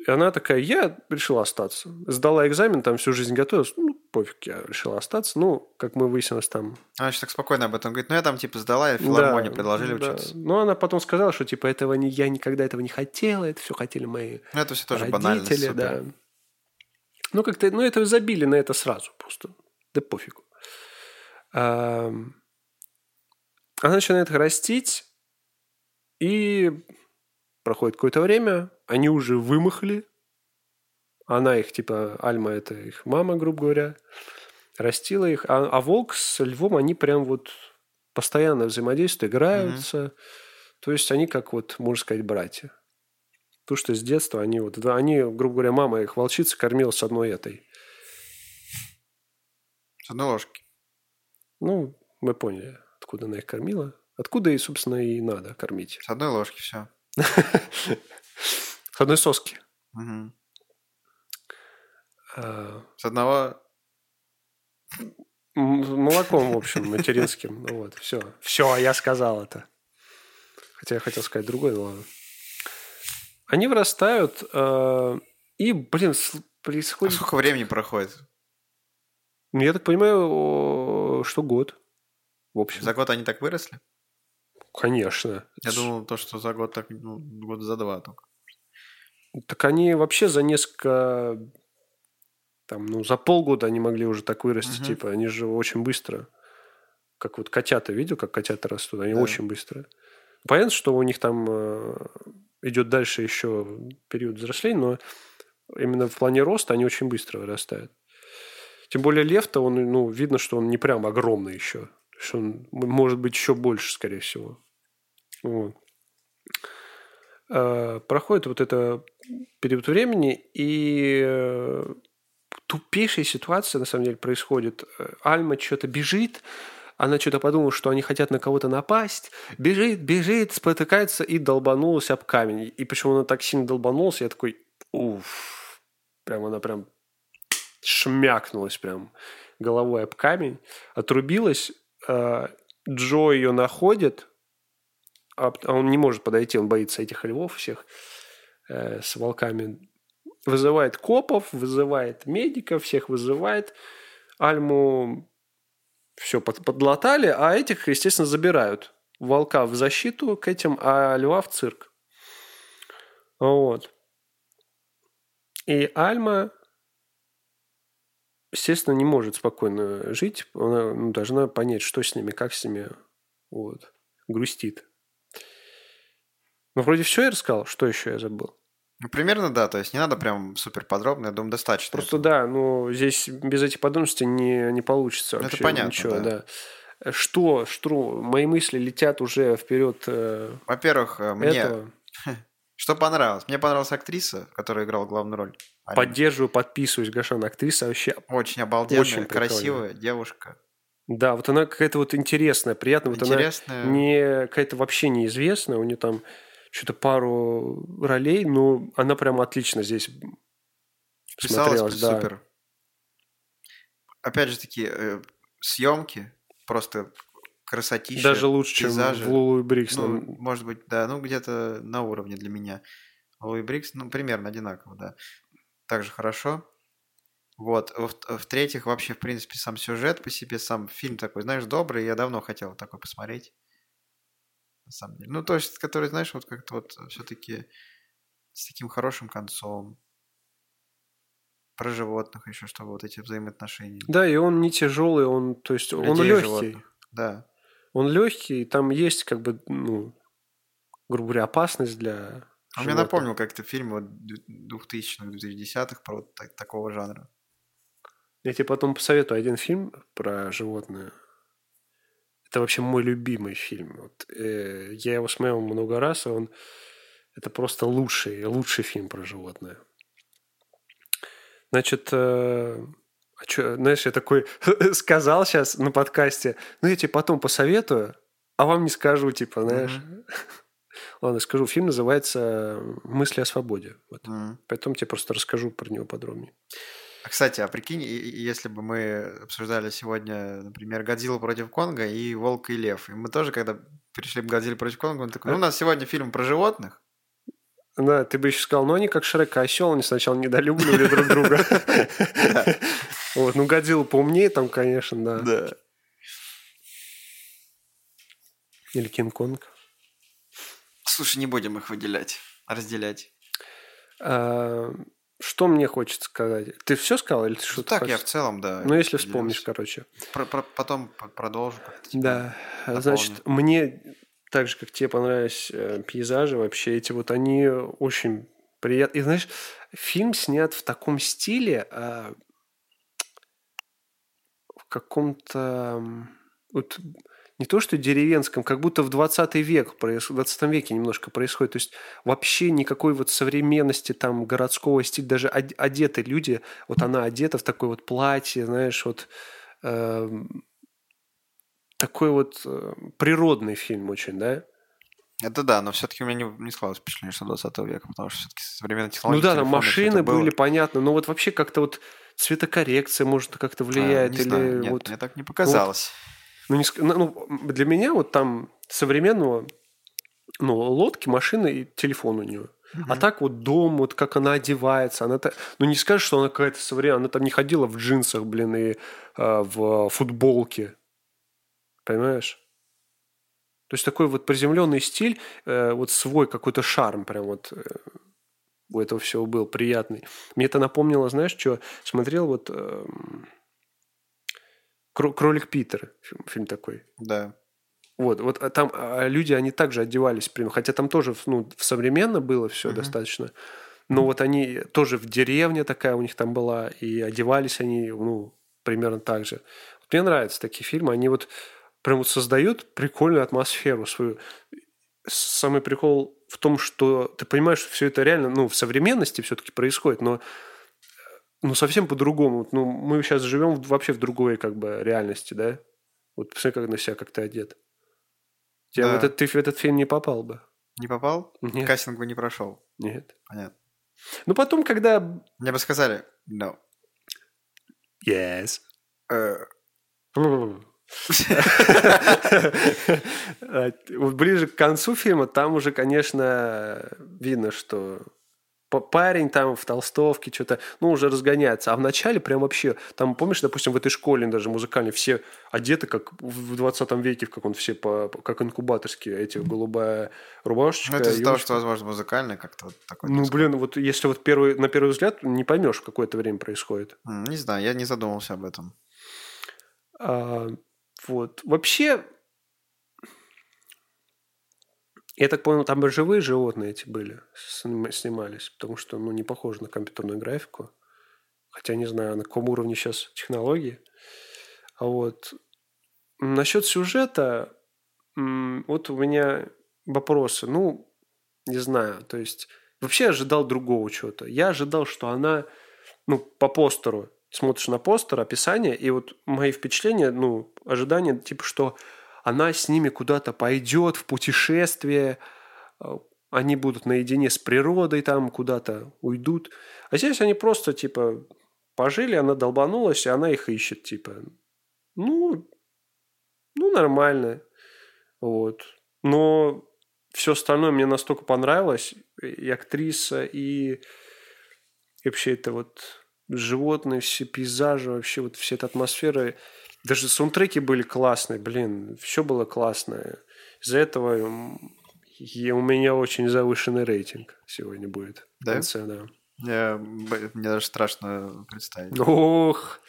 И она такая, я решила остаться. Сдала экзамен, там всю жизнь готовилась. Ну, пофиг, я решила остаться. Ну, как мы выяснилось там... Она еще так спокойно об этом говорит. Ну, я там, типа, сдала, я в филармонии да, предложили да. учиться. Но она потом сказала, что, типа, этого не, я никогда этого не хотела, это все хотели мои Ну, это все тоже родители, да. Ну, как-то, ну, это забили на это сразу просто. Да пофигу. Она начинает растить, и проходит какое-то время, они уже вымахали. Она их, типа, Альма – это их мама, грубо говоря, растила их. А, а волк с львом, они прям вот постоянно взаимодействуют, играются. Mm-hmm. То есть они как вот, можно сказать, братья. То, что с детства они вот, да, они, грубо говоря, мама их волчица кормила с одной этой. С одной ложки. Ну, мы поняли, откуда она их кормила. Откуда и, собственно, и надо кормить. С одной ложки все. [LAUGHS] С одной соски. Угу. С одного... Молоком, в общем, материнским. Ну вот, все. Все, я сказал это. Хотя я хотел сказать другое, но ладно. Они вырастают, э, и, блин, происходит... А сколько времени проходит? Ну, я так понимаю, что год. В общем. За год они так выросли? Конечно. Я думал, то, что за год так, ну, год за два только. Так они вообще за несколько, там, ну, за полгода они могли уже так вырасти, угу. типа, они же очень быстро. Как вот котята, видел, как котята растут? Они да. очень быстро. Понятно, что у них там э, идет дальше еще период взросления, но именно в плане роста они очень быстро вырастают. Тем более лев-то, он, ну, видно, что он не прям огромный еще. Что он может быть еще больше, скорее всего. Вот. А, проходит вот это период времени, и э, тупейшая ситуация, на самом деле, происходит. Альма что-то бежит, она что-то подумала, что они хотят на кого-то напасть, бежит, бежит, спотыкается и долбанулась об камень. И почему она так сильно долбанулась, я такой, уф, прям она прям шмякнулась прям головой об камень, отрубилась, а, Джо ее находит, а, а он не может подойти, он боится этих львов всех э, с волками. Вызывает копов, вызывает медиков, всех вызывает. Альму все под, подлатали, а этих, естественно, забирают. Волка в защиту к этим, а льва в цирк. Вот. И Альма, естественно, не может спокойно жить. Она ну, должна понять, что с ними, как с ними. Вот. Грустит. Ну, вроде все я рассказал. Что еще я забыл? Ну, примерно да, то есть не надо прям супер подробно, я думаю, достаточно. Просто этого. да, ну здесь без этих подробностей не, не получится вообще. Это понятно, ничего, да. да. Что, что, мои мысли летят уже вперед. Э, Во-первых, э, мне [LAUGHS] что понравилось? Мне понравилась актриса, которая играла главную роль. Поддерживаю, подписываюсь, Гашан. Актриса вообще очень обалденная, очень красивая девушка. Да, вот она какая-то вот интересная, приятная. Интересная. Вот она не какая-то вообще неизвестная, у нее там что-то пару ролей, но она прям отлично здесь Вписалась смотрелась. Да. Супер. Опять же таки, э, съемки просто красотища, Даже лучше, пейзажи. чем в Лулу и Брикс. Ну, нам- может быть, да, ну где-то на уровне для меня. Луи Брикс, ну, примерно одинаково, да. Также хорошо. Вот. Во- В-третьих, вообще, в принципе, сам сюжет по себе, сам фильм такой, знаешь, добрый, я давно хотел такой посмотреть. На самом деле. Ну, то есть, который, знаешь, вот как-то вот все-таки с таким хорошим концом. Про животных еще, чтобы вот эти взаимоотношения. Да, и он не тяжелый, он, то есть, он Людей и легкий. животных. Да. Он легкий, там есть, как бы, ну, грубо говоря, опасность для А мне напомнил как-то фильм вот 2000-х, 2010-х про вот так- такого жанра. Я тебе потом посоветую один фильм про животное. Это вообще мой любимый фильм. Вот, э, я его смотрел много раз, и он это просто лучший, лучший фильм про животное. Значит, э, а чё, знаешь, я такой [LAUGHS] сказал сейчас на подкасте, ну я тебе потом посоветую, а вам не скажу, типа, знаешь. [LAUGHS] Ладно, скажу. Фильм называется «Мысли о свободе». Вот. Потом тебе просто расскажу про него подробнее. А, кстати, а прикинь, если бы мы обсуждали сегодня, например, Годзилла против Конга и Волк и Лев, и мы тоже, когда перешли к Годзилле против Конга, он такой, ну, у нас сегодня фильм про животных, Да, ты бы еще сказал, ну они как Шрек и осел, они сначала недолюбливали друг друга. [LAUGHS] Вот, ну Годзилла поумнее там, конечно, да. Да. Или Кинг-Конг. Слушай, не будем их выделять, разделять. Что мне хочется сказать? Ты все сказал или ты Ну, что-то так, я хочешь? в целом, да. Ну, если вспомнишь, короче. Про- про- потом продолжу. типа. Да, дополню. значит, мне так же, как тебе понравились э, пейзажи вообще, эти вот, они очень приятные. И знаешь, фильм снят в таком стиле, а, в каком-то... Вот, не то что деревенском, как будто в 20 век, в 20 веке немножко происходит. То есть вообще никакой вот современности там городского стиля, даже од- одеты люди, вот она одета в такое вот платье, знаешь, вот эм, такой вот э, природный фильм очень, да? Это да, но все-таки у меня не, не складывалось впечатление, что 20 века, потому что все-таки современные технологии... Ну да, там машины были, понятно, но вот вообще как-то вот цветокоррекция, может, как-то А, влияет не или знаю, нет, вот... мне так не показалось. Ну, не ну, ну, для меня вот там современного, ну, лодки, машины и телефон у нее. А Мгм. так вот дом, вот как она одевается, она так... Ну, не скажешь, что она какая-то современная, она там не ходила в джинсах, блин, и а, в футболке. Понимаешь? То есть такой вот приземленный стиль, э, вот свой какой-то шарм прям вот э, у этого всего был приятный. Мне это напомнило, знаешь, что смотрел вот «Кро- «Кролик Питер», фильм, фильм такой. Да. Вот, вот а там а, люди, они также одевались, прям, хотя там тоже ну, современно было все Мгм. достаточно, но вот они тоже в деревне такая у них там была, и одевались они, ну, примерно так же. Вот мне нравятся такие фильмы, они вот прям вот создают прикольную атмосферу свою. Самый прикол в том, что ты понимаешь, что все это реально, ну, в современности все-таки происходит, но ну, совсем по-другому. Ну, мы сейчас живем вообще в другой, как бы, реальности, да? Вот посмотри, как на себя, как ты одет. Тебя Да. в этот, ты в этот фильм не попал бы. Не попал? Нет. Кастинг бы не прошел. Нет. Понятно. Ну, потом, когда... Мне бы сказали, no. Yes. Э, [LAUGHS] А, ближе к концу фильма там уже, конечно, видно, что парень там в толстовке что-то, ну, уже разгоняется. А в начале прям вообще, там, помнишь, допустим, в этой школе даже музыкальной все одеты, как в 20 веке, в каком-то все по, как инкубаторские, эти голубая рубашечка. Ну, это из-за того, что, возможно, музыкально как-то вот такой. Ну, блин, вот если вот первый, на первый взгляд не поймешь, в какое-то время происходит. Не знаю, я не задумывался об этом. А, вот. Вообще, я так понял, там живые животные эти были, снима- снимались, потому что, ну, не похоже на компьютерную графику. Хотя не знаю, на каком уровне сейчас технологии. А вот насчет сюжета, вот у меня вопросы. Ну, не знаю, то есть вообще ожидал другого чего-то. Я ожидал, что она, ну, по постеру, смотришь на постер, описание, и вот мои впечатления, ну, ожидания, типа, что она с ними куда-то пойдет в путешествие, э, они будут наедине с природой там, куда-то уйдут. А здесь они просто, типа, пожили, она долбанулась, и она их ищет, типа. Ну, ну, нормально. Вот. Но все остальное мне настолько понравилось. И актриса, и, и вообще это вот животные, все пейзажи, вообще вот вся эта атмосфера. Даже саундтреки были классные, блин, все было классное. Из-за этого и у меня очень завышенный рейтинг сегодня будет. Да? В конце, да. Я, мне даже страшно представить. Ох,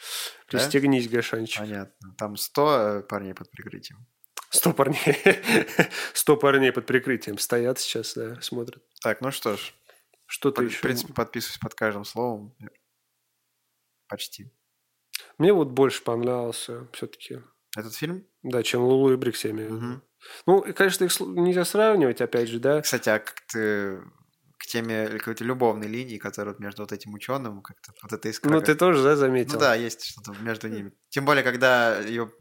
Да? пристегнись, Гашанчик. Понятно. Там 100 парней под прикрытием. Сто парней. [LAUGHS] Сто парней под прикрытием стоят сейчас, да, смотрят. Так, ну что ж. Что ты В еще? принципе, подписываюсь под каждым словом. Почти. Мне вот больше понравился все-таки, Этот фильм? да, чем Лулу и Брикс, я имею в виду. Ну, и, конечно, их нельзя сравнивать, опять же, да. Кстати, а как ты к теме какой-то любовной линии, которая вот между вот этим ученым, как-то вот это искра. Ну, ты тоже, да, заметил? Ну да, есть что-то между ними. Тем более, когда ее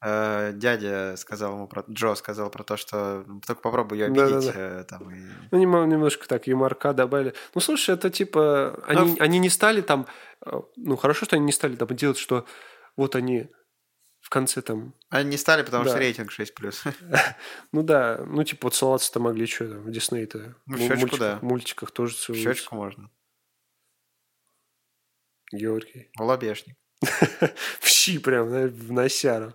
дядя сказал ему про Джо сказал про то, что ну, только попробуй ее обидеть, э, там и Ну, немножко так юморка добавили. Ну, слушай, это типа... Они, в- они не стали там... э, Ну, хорошо, что они не стали там делать, что вот они в конце там... они не стали, потому Да. что рейтинг 6+. [LAUGHS] [LAUGHS] Ну да, ну типа вот салаться-то могли что там в Дисней-то. Ну, в мультиках, да. В мультиках тоже В целуются. щечку можно. Георгий. В лобешник. [LAUGHS] В щи прям, в носяру.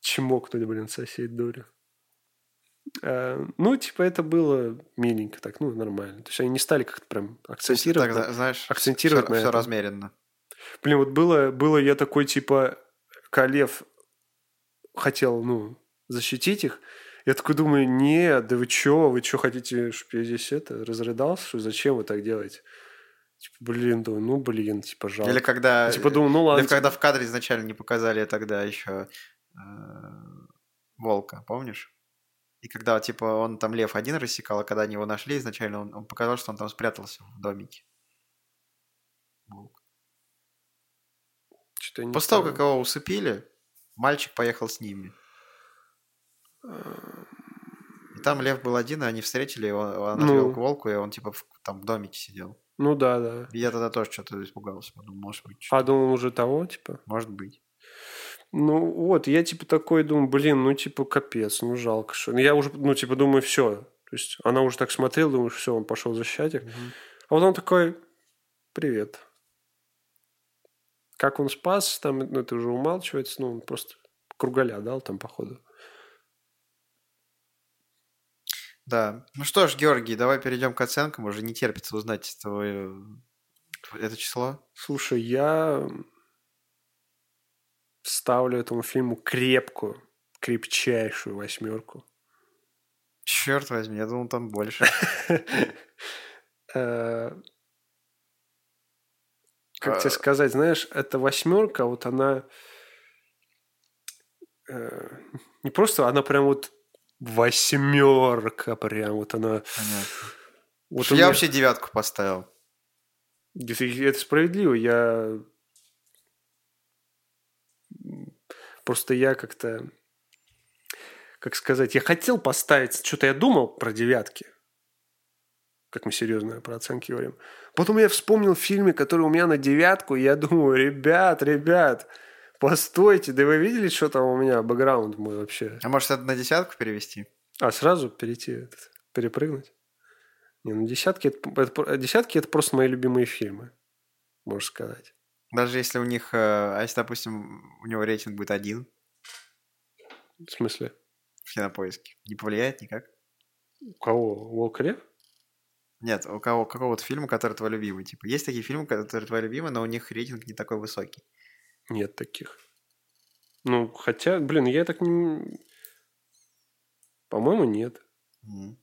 Чмокнуть, блин, сосед дури. А, ну, типа, это было миленько так, ну, нормально. То есть они не стали как-то прям акцентировать. Так, на- зна- знаешь, акцентировать на все, этом. размеренно. Блин, вот было, было я такой, типа, Калев хотел, ну, защитить их. Я такой думаю, нет, да вы чё, вы чё хотите, чтобы я здесь это, разрыдался, что зачем вы так делаете? Типа, блин, думаю, ну, блин, типа, жалко. Или когда, Типа, думаю, ну, ладно. или когда в кадре изначально не показали тогда еще волка, помнишь? И когда, типа, он там лев один рассекал, а когда они его нашли изначально, он, он показал, что он там спрятался в домике. Волк. Что-то После того, как его усыпили, мальчик поехал с ними. И там лев был один, и они встретили его, он Ну. к волку, и он, типа, в- там в домике сидел. Ну, да, да. Я тогда тоже что-то испугался. Подумал, может быть, А думал уже того, типа? может быть. Ну, вот, я, типа, такой думаю, блин, ну, типа, капец, ну, жалко, что... Я уже, ну, типа, думаю, все. То есть она уже так смотрела, думаю, все, он пошел защищать их. А вот он такой, привет. Как он спас, там, ну, это уже умалчивается, ну, он просто кругаля дал там, походу. Да. Ну что ж, Георгий, давай перейдем к оценкам. Уже не терпится узнать твое это число. Слушай, я ставлю этому фильму крепкую, крепчайшую восьмерку. Черт возьми, я думал, там больше. [LAUGHS] Э, Как А. тебе сказать, знаешь, эта восьмерка, вот она э, не просто, она прям вот восьмерка, прям вот она. Понятно. Вот я меня- вообще девятку поставил. Это, это справедливо. Я просто я как-то, как сказать, я хотел поставить, что-то я думал про девятки, как мы серьезно про оценки говорим. Потом я вспомнил фильмы, которые у меня на девятку, и я думаю, ребят, ребят, постойте, да вы видели, что там у меня бэкграунд мой вообще? А может, это на десятку перевести? А сразу перейти, этот, перепрыгнуть? Не, ну десятки это, это- десятки это просто мои любимые фильмы, можно сказать. Даже если у них, э, а если, допустим, у него рейтинг будет один В смысле? в кинопоиске, не повлияет никак? У кого? Волк и Лев? Нет, у кого какого-то фильма, который твой любимый. Типа, есть такие фильмы, которые твои любимые, но у них рейтинг не такой высокий. Нет таких. Ну, хотя, блин, я так не... По-моему, нет. Мгм.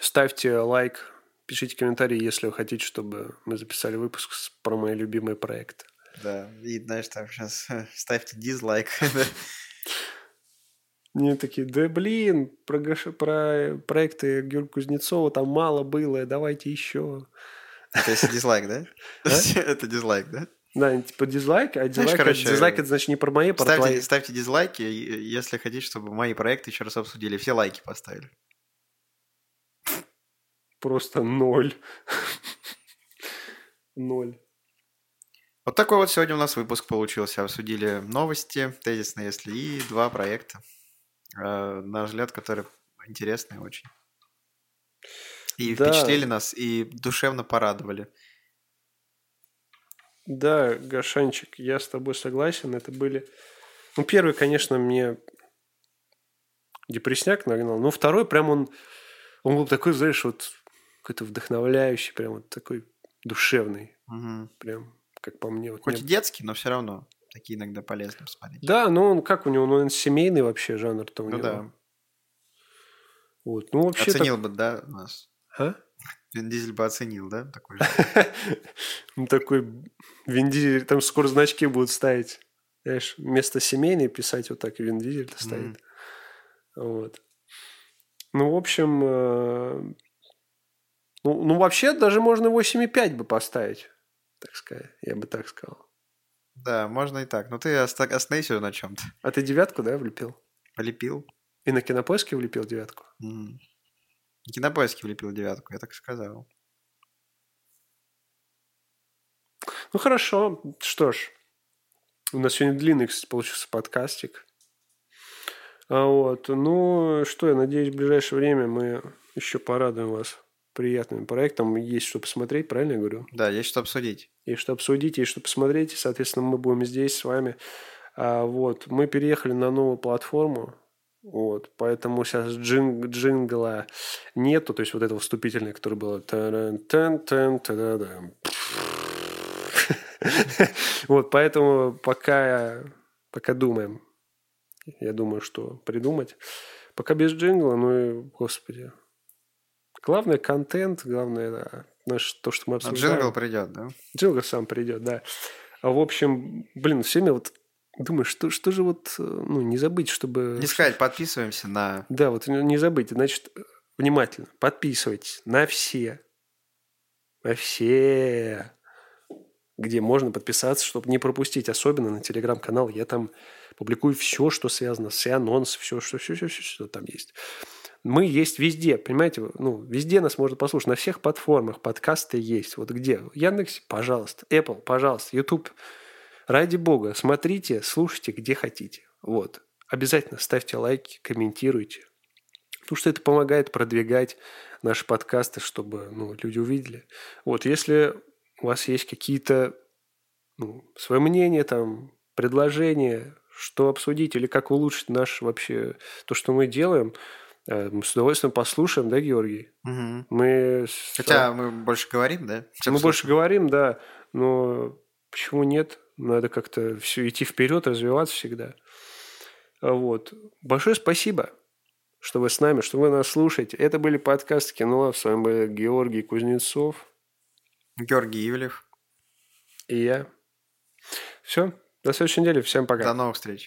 Ставьте лайк, пишите комментарии, если вы хотите, чтобы мы записали выпуск про мои любимые проекты. Да, и знаешь, там сейчас [LAUGHS] ставьте дизлайк. [LAUGHS] Мне такие, да блин, про, про проекты Георгия Кузнецова там мало было, давайте еще. Это если дизлайк, да? [LAUGHS] А? Это дизлайк, да? Да, типа дизлайк, а дизлайк, короче, дизлайк это значит не про мои, а про твои. Ставьте, дизлайки, если хотите, чтобы мои проекты еще раз обсудили. Все лайки поставили. Просто ноль. Ноль. Вот такой вот сегодня у нас выпуск получился. Обсудили новости, тезисно, если, и два проекта, э, на взгляд, которые интересные очень. И Да. впечатлили нас, и душевно порадовали. Да, Гашанчик, я с тобой согласен. Это были... Ну, первый, конечно, мне депресняк нагнал. Ну, второй прям он... Он был такой, знаешь, вот какой-то вдохновляющий, прям вот такой душевный. Мгм. Прям, как по мне. Вот Хоть мне- и детский, но все равно такие иногда полезно посмотреть. Да, но он как у него, ну, он семейный вообще жанр-то у Ну него. да. Вот, ну вообще Оценил бы, да, нас? А? Вин Дизель бы оценил, да, такой же? [LAUGHS] Ну, такой Вин Дизель, там скоро значки будут ставить. Знаешь, вместо семейный писать вот так Вин Дизель стоит. Вот. Ну, в общем, э, ну, ну, вообще даже можно 8,5 бы поставить, так сказать. Я бы так сказал. Да, можно и так. Но ты оста- остановись на чем-то. А ты девятку, да, влепил? Полепил. И на кинопоиске влепил девятку? М. Кинопоиске влепил девятку, я так и сказал. Ну, хорошо. Что ж, у нас сегодня длинный, кстати, получился подкастик. А вот, ну, что, я надеюсь, в ближайшее время мы еще порадуем вас приятным проектом. Есть что посмотреть, правильно я говорю? Да, есть что обсудить. Есть что обсудить, есть что посмотреть. И, соответственно, мы будем здесь с вами. А, вот, мы переехали на новую платформу. Вот, поэтому сейчас джинг, джингла нету, то есть вот этого вступительного, который та-да-дам. [LAUGHS] Вот, поэтому пока, пока думаем. Я думаю, что придумать. Пока без джингла, ну и, господи. Главное контент, главное, да, наш, то, что мы А обсуждаем. джингл придет, да? Джингл сам придет, да. А в общем, блин, все время вот думаю, что, что же вот, э, ну, не забыть, чтобы... Не сказать, подписываемся на... Да, вот не забыть. Значит, внимательно, подписывайтесь на все. На все. Где можно подписаться, чтобы не пропустить. Особенно на телеграм-канал. Я там публикую все, что связано, все анонсы, все, что, все, все, все, что там есть. Мы есть везде, понимаете? Ну, везде нас можно послушать. На всех платформах подкасты есть. Вот где? Яндекс, пожалуйста. Apple, пожалуйста. YouTube. Ради бога, смотрите, слушайте, где хотите. Вот. Обязательно ставьте лайки, комментируйте. Потому что это помогает продвигать наши подкасты, чтобы ну, люди увидели. Вот, если у вас есть какие-то ну, свое мнение, там, предложения, что обсудить или как улучшить наш вообще то, что мы делаем, э, мы с удовольствием послушаем, да, Георгий? Мгм. Мы Хотя мы больше говорим, да? мы больше слушаем. говорим, да, но почему нет? Надо как-то все идти вперед, развиваться всегда. А Вот. Большое спасибо, что вы с нами, что вы нас слушаете. Это были подкасты Кино. С вами был Георгий Кузнецов Георгий Ивлев. и я. Все. До следующей недели. Всем пока. До новых встреч.